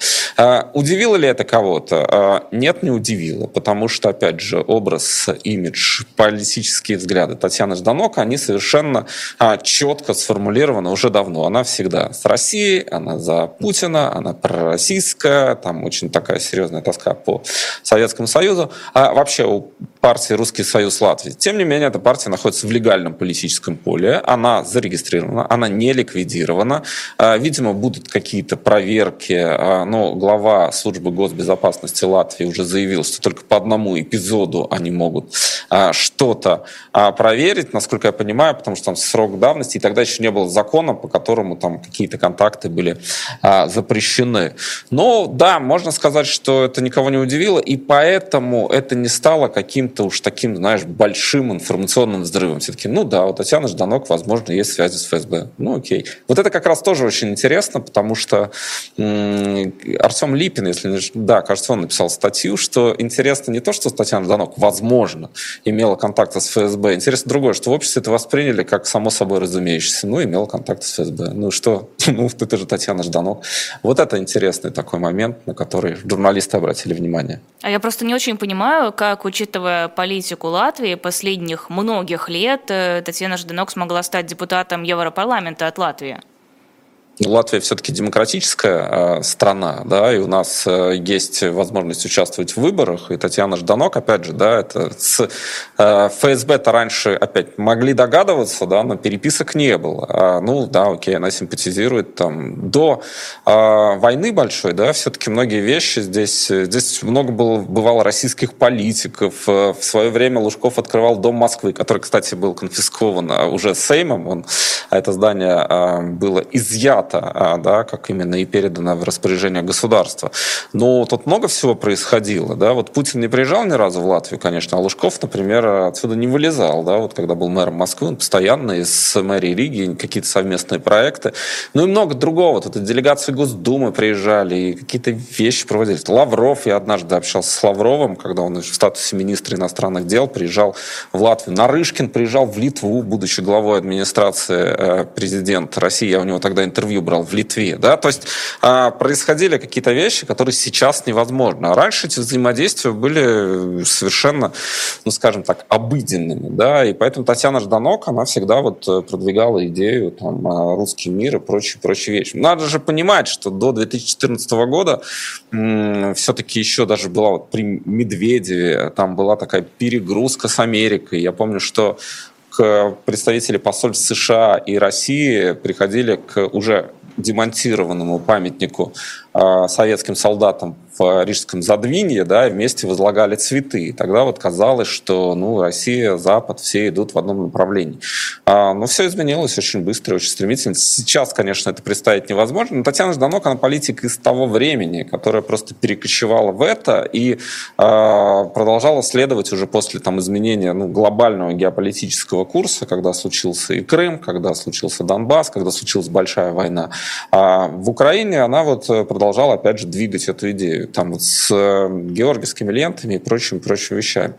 Удивило ли это кого-то? Нет, не удивило, потому что, опять же, образ, имидж, политические взгляды Татьяны Жданок, они совершенно четко сформулированы уже давно. Она всегда с Россией, она за Путина, она про российская, там очень такая серьезная тоска по Советскому Союзу, а вообще у партии «Русский Союз Латвии». Тем не менее, эта партия находится в легальном политическом поле, она зарегистрирована, она не ликвидирована. А, видимо, будут какие-то проверки, а, но глава службы госбезопасности Латвии уже заявил, что только по одному эпизоду они могут а, что-то проверить, насколько я понимаю, потому что там срок давности, и тогда еще не было закона, по которому там какие-то контакты были запрещены. Но да, можно сказать, что это никого не удивило, и поэтому это не стало каким-то уж таким, знаешь, большим информационным взрывом. Все-таки, ну да, у Татьяны Жданок, возможно, есть связи с ФСБ. Ну окей. Вот это как раз тоже очень интересно, потому что м- Артем Липин, если не... Да, кажется, он написал статью, что интересно не то, что Татьяна Жданок, возможно, имела контакты с ФСБ. Интересно другое, что в обществе это восприняли как само собой разумеющееся. Ну, имела контакты с ФСБ. Ну что? Ну, это же Татьяна Жданок. Вот это интересный такой момент, на который журналисты обратили внимание. А я просто не очень понимаю, как, учитывая политику Латвии последних многих лет, э, Татьяна Жданок смогла стать депутатом Европарламента от Латвии? Латвия все-таки демократическая э, страна, да, и у нас э, есть возможность участвовать в выборах. И Татьяна Жданок, опять же, да, это с э, ФСБ-то раньше опять могли догадываться, да, но переписок не было. А, ну, да, окей, она симпатизирует там до э, войны большой, да, все-таки многие вещи здесь, здесь много было, бывало российских политиков. В свое время Лужков открывал Дом Москвы, который, кстати, был конфискован уже Сеймом. Он, это здание э, было изъято штата, а, да, как именно и передано в распоряжение государства. Но тут много всего происходило. Да? Вот Путин не приезжал ни разу в Латвию, конечно, а Лужков, например, отсюда не вылезал. Да? Вот когда был мэром Москвы, он постоянно из мэрии Риги какие-то совместные проекты. Ну и много другого. Тут и делегации Госдумы приезжали, и какие-то вещи проводили. Лавров, я однажды общался с Лавровым, когда он в статусе министра иностранных дел приезжал в Латвию. Нарышкин приезжал в Литву, будучи главой администрации э, президента России. Я у него тогда интервью интервью брал в Литве, да, то есть а, происходили какие-то вещи, которые сейчас невозможны. А раньше эти взаимодействия были совершенно, ну, скажем так, обыденными, да, и поэтому Татьяна Жданок, она всегда вот продвигала идею там а, русский мир и прочие, прочие вещи. Надо же понимать, что до 2014 года все-таки еще даже была вот при Медведеве, там была такая перегрузка с Америкой. Я помню, что представители посольств США и России приходили к уже демонтированному памятнику советским солдатам в Рижском Задвинье, да, и вместе возлагали цветы. И тогда вот казалось, что ну, Россия, Запад, все идут в одном направлении. А, но все изменилось очень быстро, очень стремительно. Сейчас, конечно, это представить невозможно, но Татьяна Жданок, она политик из того времени, которая просто перекочевала в это и а, продолжала следовать уже после там, изменения ну, глобального геополитического курса, когда случился и Крым, когда случился Донбасс, когда случилась большая война. А в Украине она вот продолжала, опять же, двигать эту идею там вот с э, георгиевскими лентами и прочими, прочими вещами.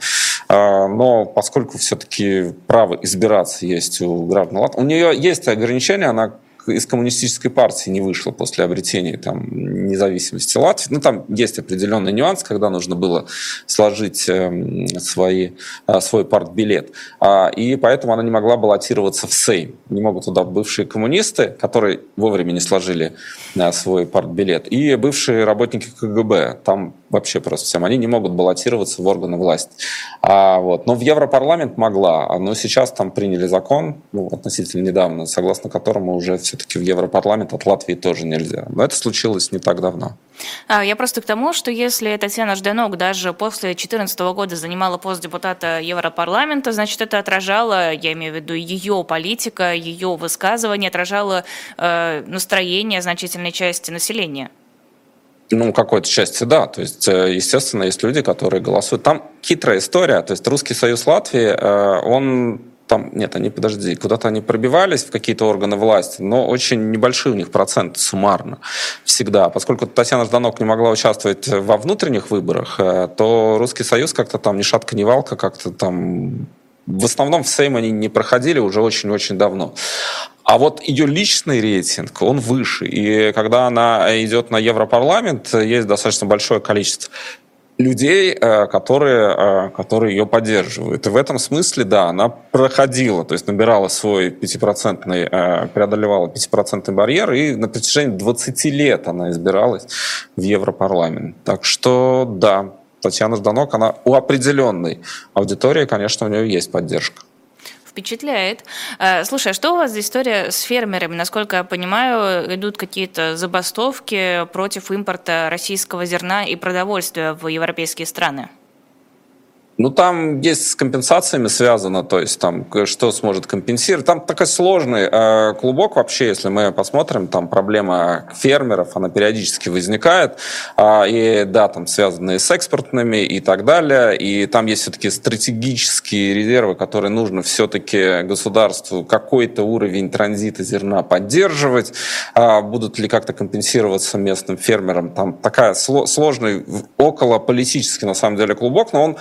А, но поскольку все-таки право избираться есть у граждан Латвии, у нее есть ограничения, она из коммунистической партии не вышла после обретения там, независимости Латвии. Ну, там есть определенный нюанс, когда нужно было сложить э, свои, э, свой партбилет. А, и поэтому она не могла баллотироваться в Сейм. Не могут туда бывшие коммунисты, которые вовремя не сложили э, свой партбилет, и бывшие работники КГБ. Там вообще просто всем. Они не могут баллотироваться в органы власти. А, вот. Но в Европарламент могла. Но сейчас там приняли закон, ну, относительно недавно, согласно которому уже все-таки в Европарламент от Латвии тоже нельзя. Но это случилось не так давно. А, я просто к тому, что если Татьяна Жданок даже после 2014 года занимала пост депутата Европарламента, значит, это отражало, я имею в виду ее политика, ее высказывание, отражало э, настроение значительной части населения. Ну, какой-то части, да. То есть, э, естественно, есть люди, которые голосуют. Там хитрая история. То есть, Русский Союз Латвии, э, он там, нет, они, подожди, куда-то они пробивались в какие-то органы власти, но очень небольшие у них проценты суммарно всегда. Поскольку Татьяна Жданок не могла участвовать во внутренних выборах, э, то Русский Союз как-то там ни шатка, ни валка, как-то там в основном в Сейм они не проходили уже очень-очень давно. А вот ее личный рейтинг, он выше. И когда она идет на Европарламент, есть достаточно большое количество людей, э, которые, э, которые ее поддерживают. И в этом смысле, да, она проходила, то есть набирала свой пятипроцентный, э, преодолевала пятипроцентный барьер, и на протяжении 20 лет она избиралась в Европарламент. Так что, да, Татьяна Жданок, она у определенной аудитории, конечно, у нее есть поддержка впечатляет. Э, слушай, а что у вас за история с фермерами? Насколько я понимаю, идут какие-то забастовки против импорта российского зерна и продовольствия в европейские страны? Ну, там есть с компенсациями связано, то есть там что сможет компенсировать. Там такой сложный э, клубок вообще, если мы посмотрим, там проблема фермеров, она периодически возникает. Э, и да, там связанные с экспортными и так далее. И там есть все-таки стратегические резервы, которые нужно все-таки государству какой-то уровень транзита зерна поддерживать. Э, будут ли как-то компенсироваться местным фермерам? Там такая сло- сложный, около политический на самом деле клубок, но он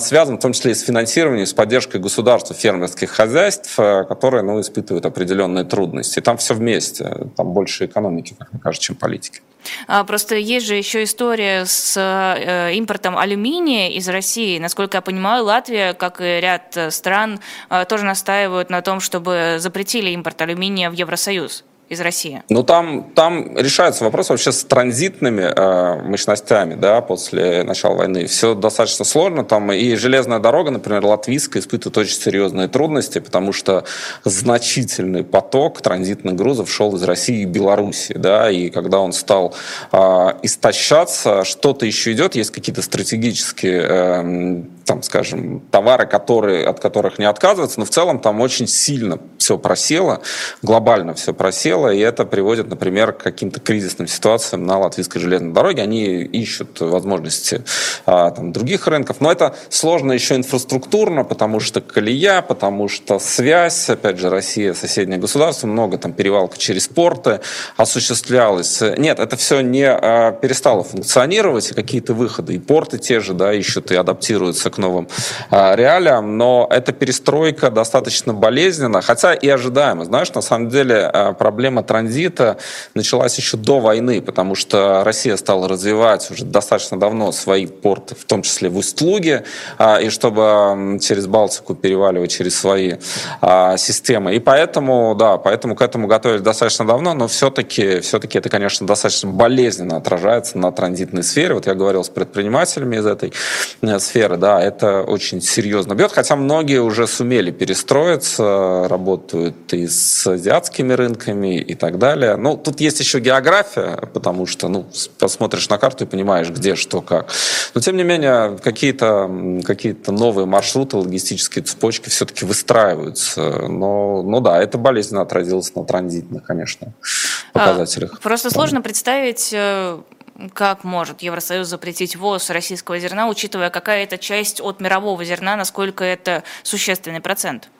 связан в том числе и с финансированием, с поддержкой государства фермерских хозяйств, э, которые ну, испытывают определенные трудности. Там все вместе, там больше экономики, как мне кажется, чем политики. А, просто есть же еще история с э, импортом алюминия из России. Насколько я понимаю, Латвия, как и ряд стран, э, тоже настаивают на том, чтобы запретили импорт алюминия в Евросоюз из России? Ну, там, там решается вопрос вообще с транзитными э, мощностями, да, после начала войны. Все достаточно сложно. Там и железная дорога, например, латвийская, испытывает очень серьезные трудности, потому что значительный поток транзитных грузов шел из России и Белоруссии, да, и когда он стал э, истощаться, что-то еще идет, есть какие-то стратегические э, там, скажем, товары, которые, от которых не отказываться, но в целом там очень сильно все просело, глобально все просело, и это приводит, например, к каким-то кризисным ситуациям на латвийской железной дороге. Они ищут возможности а, там, других рынков, но это сложно еще инфраструктурно, потому что колея, потому что связь, опять же, Россия, соседнее государство, много там перевалка через порты осуществлялась. Нет, это все не а, перестало функционировать, и какие-то выходы, и порты те же, да, ищут и адаптируются к новым а, реалиям, но эта перестройка достаточно болезненна, хотя и ожидаемо. Знаешь, на самом деле а, проблема транзита началась еще до войны, потому что Россия стала развивать уже достаточно давно свои порты, в том числе в Усть-Луге, а, и чтобы через Балтику переваливать через свои системы. И поэтому, да, поэтому к этому готовились достаточно давно, но все-таки, все-таки это, конечно, достаточно болезненно отражается на транзитной сфере. Вот я говорил с предпринимателями из этой э, сферы, да, это очень серьезно бьет, хотя многие уже сумели перестроиться, работают и с азиатскими рынками и так далее. Ну, тут есть еще география, потому что, ну, посмотришь на карту и понимаешь, где, что, как. Но, тем не менее, какие-то какие новые маршруты, логистические цепочки все-таки выстраиваются. Но, ну да, это болезненно отразилось на транзитных, конечно, а, показателях. А, просто сложно представить э, как может Евросоюз запретить ввоз российского зерна, учитывая, какая это часть от мирового зерна, насколько это существенный процент?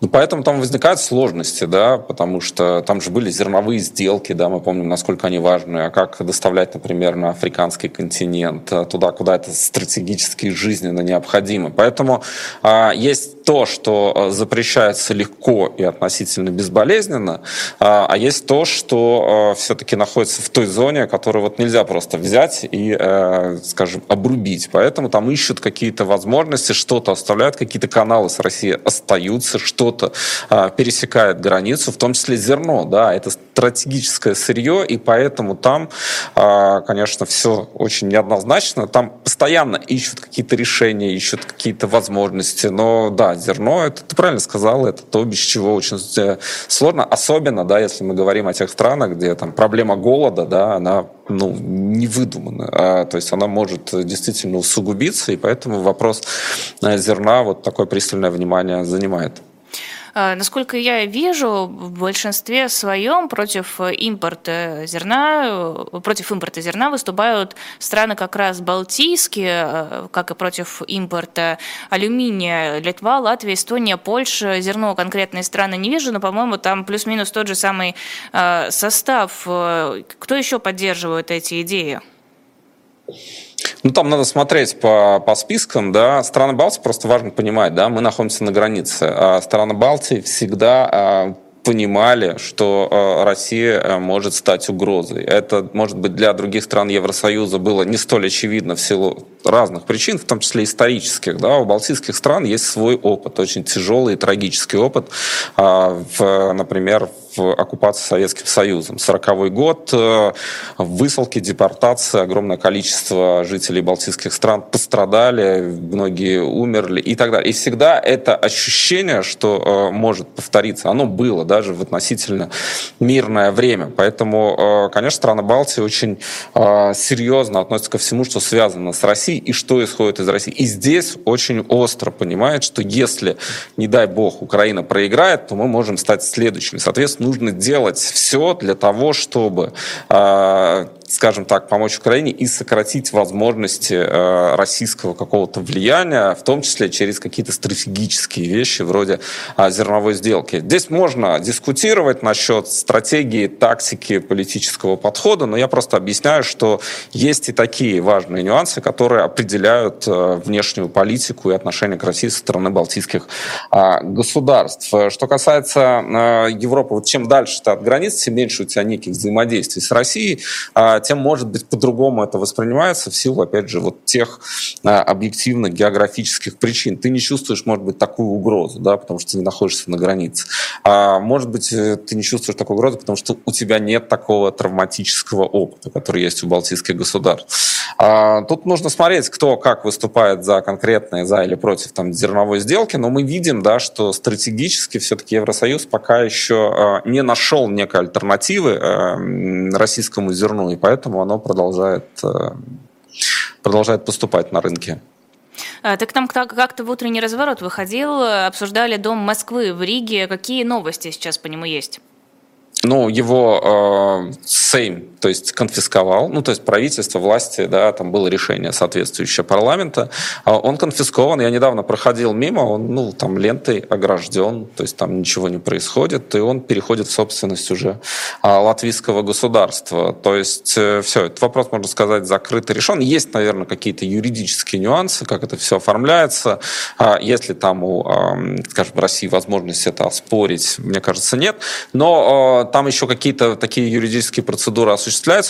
Ну, поэтому там возникают сложности, да, потому что там же были зерновые сделки, да, мы помним, насколько они важны, а как доставлять, например, на африканский континент, э, туда, куда это стратегически жизненно необходимо. Поэтому а, есть то, что э, запрещается легко и относительно безболезненно, а, а есть то, что а, все-таки находится в той зоне, которую вот нельзя просто взять и, а, скажем, обрубить. Поэтому там ищут какие-то возможности, что-то оставляют, какие-то каналы с Россией остаются, что что-то а, пересекает границу, в том числе зерно, да, это стратегическое сырье, и поэтому там, а, конечно, все очень неоднозначно, там постоянно ищут какие-то решения, ищут какие-то возможности, но да, зерно, это ты правильно сказал, это то, без чего очень э, сложно, особенно, да, если мы говорим о тех странах, где там проблема голода, да, она ну, не выдумана, а, то есть она может действительно усугубиться, и поэтому вопрос э, зерна вот такое пристальное внимание занимает. А, насколько я вижу, в большинстве своем против импорта зерна, против импорта зерна выступают страны как раз балтийские, а, как и против импорта алюминия. Литва, Латвия, Эстония, Польша. Зерно конкретные страны не вижу, но, по-моему, там плюс-минус тот же самый а, состав. Кто еще поддерживает эти идеи? Ну, там надо смотреть по, по спискам, да. Страны Балтии просто важно понимать, да, мы находимся на границе. А страны Балтии всегда а, понимали, что э, Россия э, может стать угрозой. Это, может быть, для других стран Евросоюза было не столь очевидно в силу разных причин, в том числе исторических. Да? У балтийских стран есть свой опыт, очень тяжелый и трагический опыт, а, в, например, в оккупации Советским Союзом. 40 год, э, высылки, депортация, огромное количество жителей балтийских стран пострадали, многие умерли и так далее. И всегда это ощущение, что может повториться, оно было даже в относительно мирное время. Поэтому, конечно, страны Балтии очень серьезно относятся ко всему, что связано с Россией, и что исходит из России. И здесь очень остро понимают, что если, не дай бог, Украина проиграет, то мы можем стать следующими. Соответственно, нужно делать все для того, чтобы э, скажем так, помочь Украине и сократить возможности э, российского какого-то влияния, в том числе через какие-то стратегические вещи вроде э, зерновой сделки. Здесь можно дискутировать насчет стратегии, тактики, политического подхода, но я просто объясняю, что есть и такие важные нюансы, которые определяют э, внешнюю политику и отношение к России со стороны балтийских э, государств. Что касается э, Европы, вот чем дальше ты от границ, тем меньше у тебя неких взаимодействий с Россией, э, тем, может быть, по-другому это воспринимается в силу, опять же, вот тех э, объективных географических причин. Ты не чувствуешь, может быть, такую угрозу, да, потому что ты не находишься на границе. А может быть, э, ты не чувствуешь такой угрозы, потому что у тебя нет такого травматического опыта, который есть у балтийских государств. А, тут нужно смотреть, кто как выступает за конкретные, за или против там, зерновой сделки, но мы видим, да, что стратегически все-таки Евросоюз пока еще э, не нашел некой альтернативы э, российскому зерну, и поэтому оно продолжает, э, продолжает поступать на рынке. А, так там как-то в утренний разворот выходил, обсуждали Дом Москвы в Риге. Какие новости сейчас по нему есть? ну, его э, Сейм, то есть конфисковал, ну, то есть правительство, власти, да, там было решение соответствующее парламента, э, он конфискован, я недавно проходил мимо, он, ну, там лентой огражден, то есть там ничего не происходит, и он переходит в собственность уже э, латвийского государства, то есть э, все, этот вопрос, можно сказать, закрыт и решен. Есть, наверное, какие-то юридические нюансы, как это все оформляется, э, если там у, скажем, России возможность это оспорить, мне кажется, нет, но там еще какие-то такие юридические процедуры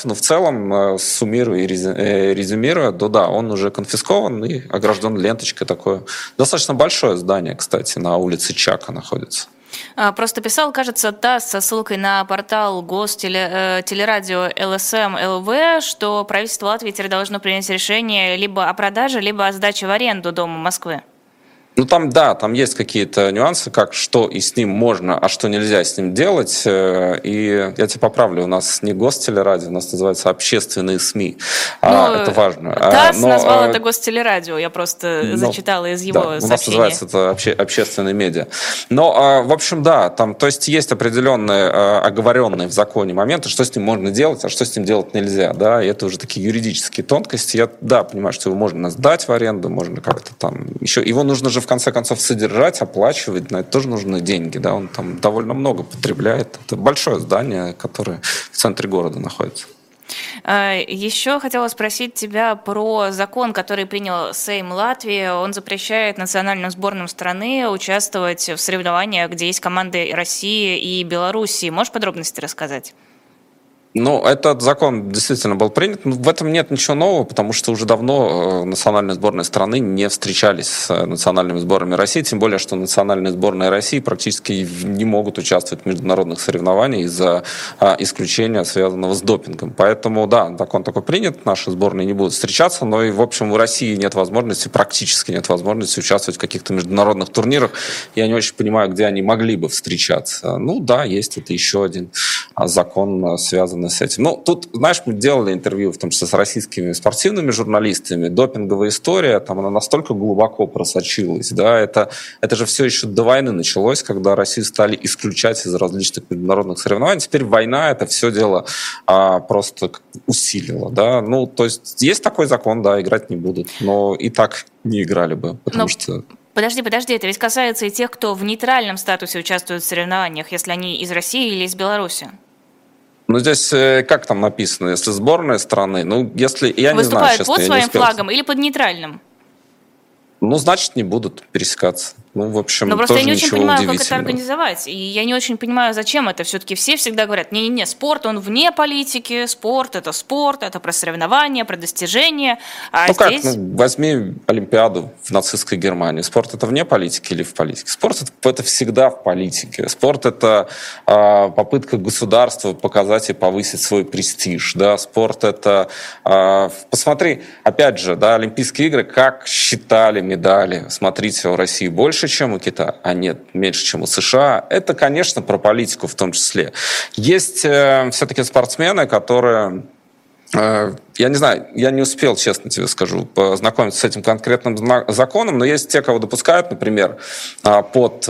но в целом, э, суммируя и э, резюмируя, то да, он уже конфискован и огражден ленточкой такое. Достаточно большое здание, кстати, на улице Чака находится. А, просто писал, кажется, ТАСС со ссылкой на портал гостелерадио ЛСМ ЛВ, что правительство Латвии теперь должно принять решение либо о продаже, либо о сдаче в аренду дома Москвы. Ну там, да, там есть какие-то нюансы, как что и с ним можно, а что нельзя с ним делать. Э, и я тебя поправлю, у нас не гостелерадио, у нас называется общественные СМИ. А, ну, это важно. А, ТАСС Но, назвал это гостелерадио, я просто но, зачитала из его да, сообщения. У нас называется это обще, общественные медиа. Но, а, в общем, да, там, то есть есть определенные оговоренные в законе моменты, что с ним можно делать, а что с ним делать нельзя, да, и это уже такие юридические тонкости. Я, да, понимаю, что его можно сдать в аренду, можно как-то там еще, его нужно же в конце концов содержать, оплачивать, на это тоже нужны деньги, да, он там довольно много потребляет. Это большое здание, которое в центре города находится. А, Еще хотела спросить тебя про закон, который принял Сейм Латвии. Он запрещает национальным сборным страны участвовать в соревнованиях, где есть команды России и Белоруссии. Можешь подробности рассказать? Ну, этот закон действительно был принят. В этом нет ничего нового, потому что уже давно э, национальные сборные страны не встречались с э, национальными сборами России, тем более, что национальные сборные России практически не могут участвовать в международных соревнованиях из-за а, исключения, связанного с допингом. Поэтому, да, закон такой принят, наши сборные не будут встречаться, но и, в общем, в России нет возможности, практически нет возможности участвовать в каких-то международных турнирах. Я не очень понимаю, где они могли бы встречаться. Ну, да, есть это еще один а, закон, связанный связаны с этим. Ну, тут, знаешь, мы делали интервью, в том числе с российскими спортивными журналистами. Допинговая история, там она настолько глубоко просочилась, да, это, это же все еще до войны началось, когда Россию стали исключать из различных международных соревнований. Теперь война это все дело а, просто усилила, да. Ну, то есть есть такой закон, да, играть не будут, но и так не играли бы, потому но... что Подожди, подожди, это ведь касается и тех, кто в нейтральном статусе участвует в соревнованиях, если они из России или из Беларуси. Ну, здесь э, как там написано, если сборная страны, ну, если, я не знаю, честно, под своим флагом или под нейтральным? Ну, значит, не будут пересекаться. Ну, в общем, Но просто тоже я не очень понимаю, как это организовать. И я не очень понимаю, зачем это. Все-таки все всегда говорят, не-не-не, спорт, он вне политики, спорт – это спорт, это про соревнования, про достижения. А ну здесь... как, ну, возьми Олимпиаду в нацистской Германии. Спорт – это вне политики или в политике? Спорт – это всегда в политике. Спорт – это э, попытка государства показать и повысить свой престиж. Да? Спорт – это… Э, посмотри, опять же, да, Олимпийские игры, как считали медали. Смотрите, у России больше больше, чем у Китая, а нет, меньше, чем у США. Это, конечно, про политику в том числе. Есть э, все-таки спортсмены, которые э, я не знаю, я не успел, честно тебе скажу, познакомиться с этим конкретным законом, но есть те, кого допускают, например, а, под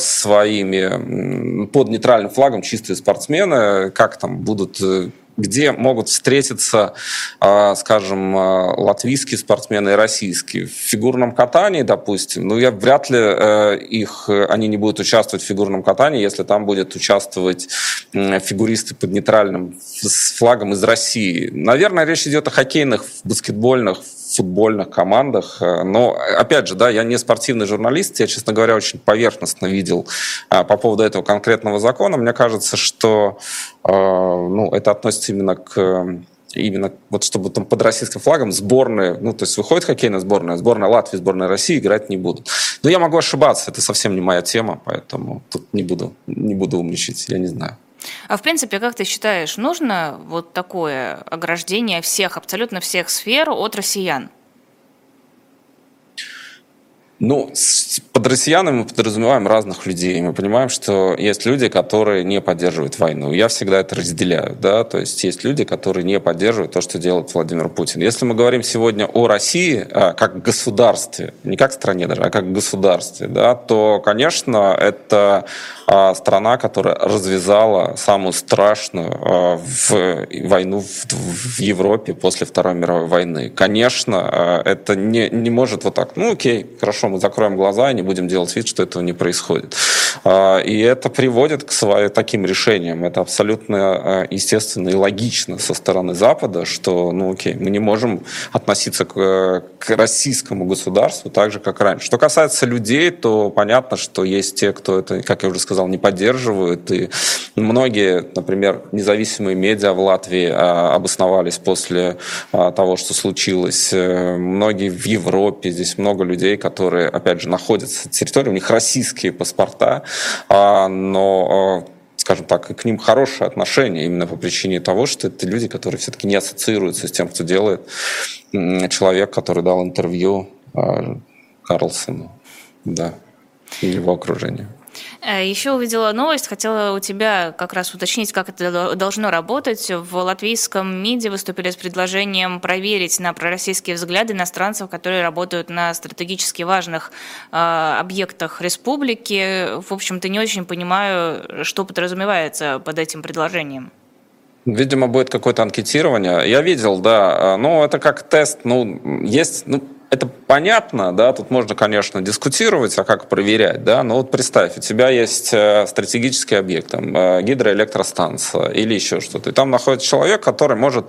своими, под нейтральным флагом чистые спортсмены, как там будут э, где могут встретиться, а, скажем, а, латвийские спортсмены и российские. В фигурном катании, допустим, ну, я вряд ли э, их, они не будут участвовать в фигурном катании, если там будет участвовать фигуристы под нейтральным с флагом из России. Наверное, речь идет о хоккейных, баскетбольных, футбольных командах. Э, но, опять же, да, я не спортивный журналист, я, честно говоря, очень поверхностно видел а, по поводу этого конкретного закона. Мне кажется, что э, ну, это относится именно к именно вот чтобы там под российским флагом сборные, ну, то есть выходит хоккейная сборная, сборная Латвии, сборная России играть не будут. Но я могу ошибаться, это совсем не моя тема, поэтому тут не буду, не буду умничать, я не знаю. А в принципе, как ты считаешь, нужно вот такое ограждение всех, абсолютно всех сфер от россиян? Ну, под россиянами мы подразумеваем разных людей. Мы понимаем, что есть люди, которые не поддерживают войну. Я всегда это разделяю. Да? То есть есть люди, которые не поддерживают то, что делает Владимир Путин. Если мы говорим сегодня о России а, как государстве, не как стране даже, а как государстве, да, то, конечно, это страна, которая развязала самую страшную а, в войну в Европе после Второй мировой войны. Конечно, это не, не может вот так, ну окей, хорошо, мы закроем глаза и не будем делать вид, что этого не происходит. А, и это приводит к своим таким решениям. Это абсолютно а, естественно и логично со стороны Запада, что, ну окей, мы не можем относиться к, к российскому государству так же, как раньше. Что касается людей, то понятно, что есть те, кто это, как я уже сказал, не поддерживают. И многие, например, независимые медиа в Латвии а, обосновались после того, что случилось. Э, многие в Европе, здесь много людей, которые опять же, находятся на территории, у них российские паспорта, а, но а, скажем так, к ним хорошее отношение именно по причине того, что это люди, которые все-таки не ассоциируются с тем, что делает человек, который дал интервью а, Карлсону, да, и его окружению. Э, Еще увидела новость, хотела у тебя как раз уточнить, как это должно работать. В латвийском МИДе выступили с предложением проверить на пророссийские взгляды иностранцев, которые работают на стратегически важных э, объектах республики. В общем-то, не очень понимаю, что подразумевается под этим предложением. Видимо, будет какое-то анкетирование. Я видел, да. Ну, это как тест. Ну, есть, ну, это понятно, да, тут можно, конечно, дискутировать, а как проверять, да, но вот представь, у тебя есть э, стратегический объект, там, э, гидроэлектростанция или еще что-то, и там находится человек, который может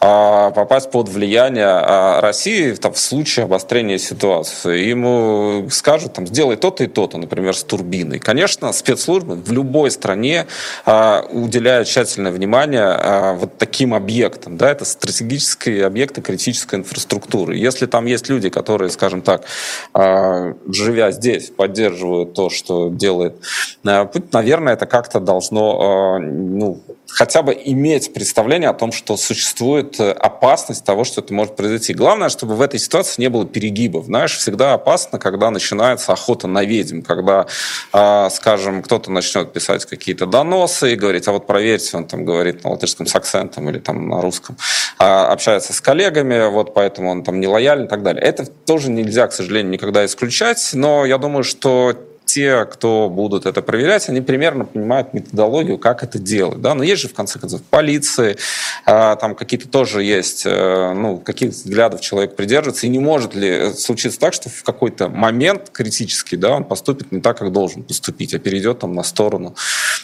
а, попасть под влияние а, России там, в случае обострения ситуации. Ему скажут, там, сделай то-то и то-то, например, с турбиной. Конечно, спецслужбы в любой стране а, уделяют тщательное внимание вот таким объектам, да, это стратегические объекты критической инфраструктуры. Если там есть люди, которые, скажем так, а, живя здесь, поддерживают то, что делает. Э, Путин, наверное, это как-то должно а, ну, хотя бы иметь представление о том, что существует э, опасность того, что это может произойти. Главное, чтобы в этой ситуации не было перегибов. Знаешь, всегда опасно, когда начинается охота на ведьм, когда, а, скажем, кто-то начнет писать какие-то доносы и говорить, а вот проверьте, он там говорит на латышском с акцентом или там на русском, общается с коллегами, вот поэтому он там не лоялен и так далее. Это тоже нельзя, к сожалению, никогда исключать, но я думаю, что те, кто будут это проверять, они примерно понимают методологию, как это делать. Да? Но есть же, в конце концов, полиции, а, там какие-то тоже есть, э, ну, каких взглядов человек придерживается, и не может ли случиться так, что в какой-то момент критический, да, он поступит не так, как должен поступить, а перейдет там на сторону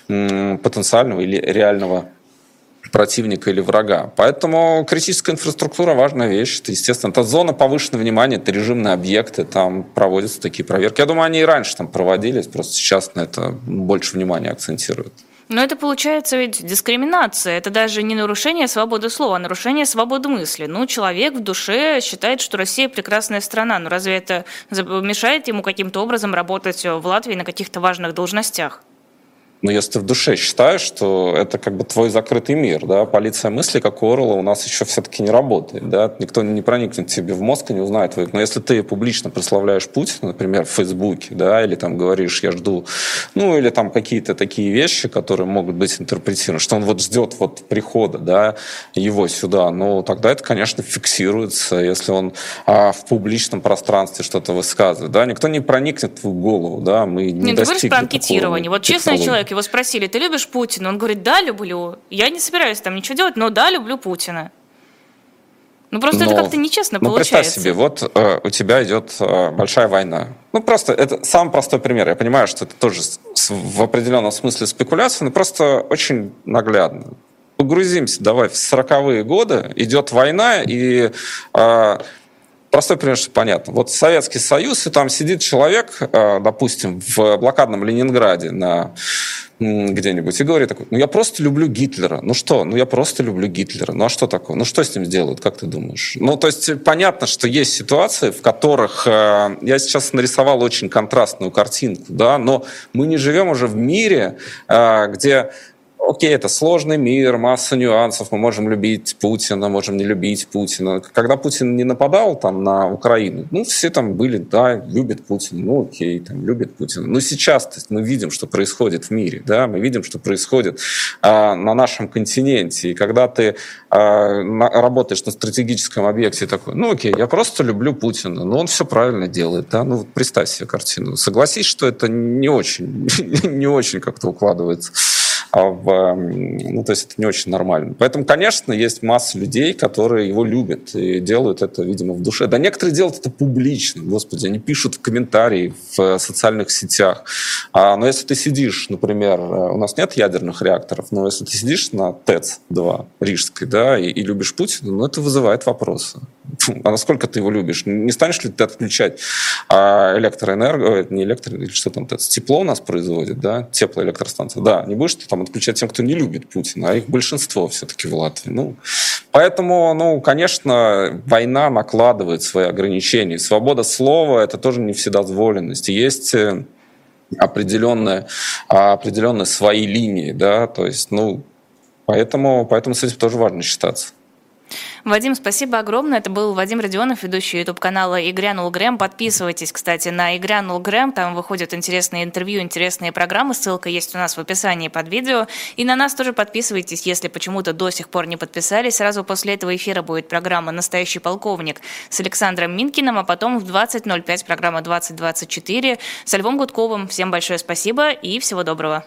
потенциального или реального противника или врага. Поэтому критическая инфраструктура важная вещь. Это, естественно, это зона повышенного внимания, это режимные объекты, там проводятся такие проверки. Я думаю, они и раньше там проводились, просто сейчас на это больше внимания акцентируют. Но это получается ведь дискриминация. Это даже не нарушение свободы слова, а нарушение свободы мысли. Ну, человек в душе считает, что Россия прекрасная страна. Но разве это мешает ему каким-то образом работать в Латвии на каких-то важных должностях? Но если ты в душе считаешь, что это как бы твой закрытый мир, да, полиция мысли, как у Орла, у нас еще все-таки не работает, да, никто не проникнет тебе в мозг и не узнает твоих. Но если ты публично прославляешь Путина, например, в Фейсбуке, да, или там говоришь, я жду, ну, или там какие-то такие вещи, которые могут быть интерпретированы, что он вот ждет вот прихода, да, его сюда, ну, тогда это, конечно, фиксируется, если он а, в публичном пространстве что-то высказывает, да, никто не проникнет в голову, да, мы не, не достигли ты говоришь про анкетирование. Вот честный человек его спросили, ты любишь Путина? Он говорит, да, люблю. Я не собираюсь там ничего делать, но да, люблю Путина. Ну просто Но, это как-то нечестно ну, получается. Представь себе, вот э, у тебя идет э, большая война. Ну просто это самый простой пример. Я понимаю, что это тоже в определенном смысле спекуляция, но просто очень наглядно. Погрузимся, давай, в 40-е годы идет война, и э, простой пример, что понятно. Вот Советский Союз, и там сидит человек, э, допустим, в блокадном Ленинграде на где-нибудь и говорит такой, ну я просто люблю Гитлера. Ну что? Ну я просто люблю Гитлера. Ну а что такое? Ну что с ним сделают, как ты думаешь? Ну то есть понятно, что есть ситуации, в которых э, я сейчас нарисовал очень контрастную картинку, да, но мы не живем уже в мире, э, где окей, это сложный мир, масса нюансов, мы можем любить Путина, можем не любить Путина. Когда Путин не нападал там на Украину, ну, все там были, да, любят Путина, ну, окей, там, любят Путина. Но сейчас то есть, мы видим, что происходит в мире, да, мы видим, что происходит а, на нашем континенте. И когда ты а, на, работаешь на стратегическом объекте, такой, ну, окей, я просто люблю Путина, но он все правильно делает, да, ну, представь себе картину. Согласись, что это не очень, не очень как-то укладывается в, ну, то есть это не очень нормально. Поэтому, конечно, есть масса людей, которые его любят и делают это, видимо, в душе. Да некоторые делают это публично, господи, они пишут в комментарии в социальных сетях. А, но если ты сидишь, например, у нас нет ядерных реакторов, но если ты сидишь на ТЭЦ-2 Рижской, да, и, и любишь Путина, ну, это вызывает вопросы. А насколько ты его любишь? Не станешь ли ты отключать а, электроэнергию, не электро, или что там, ТЭЦ, тепло у нас производит, да, теплоэлектростанция, да, не будешь ты там отключать тем, кто не любит Путина, а их большинство все-таки в Латвии. Ну, поэтому, ну, конечно, война накладывает свои ограничения. Свобода слова – это тоже не вседозволенность. Есть э, определенные, определенные свои линии, да, то есть, ну, поэтому, поэтому с этим тоже важно считаться. Вадим, спасибо огромное. Это был Вадим Родионов, ведущий YouTube-канала «Игрянул Грэм». Подписывайтесь, кстати, на «Игрянул Грэм». Там выходят интересные интервью, интересные программы. Ссылка есть у нас в описании под видео. И на нас тоже подписывайтесь, если почему-то до сих пор не подписались. Сразу после этого эфира будет программа «Настоящий полковник» с Александром Минкиным, а потом в 20.05 программа «2024» с Львом Гудковым. Всем большое спасибо и всего доброго.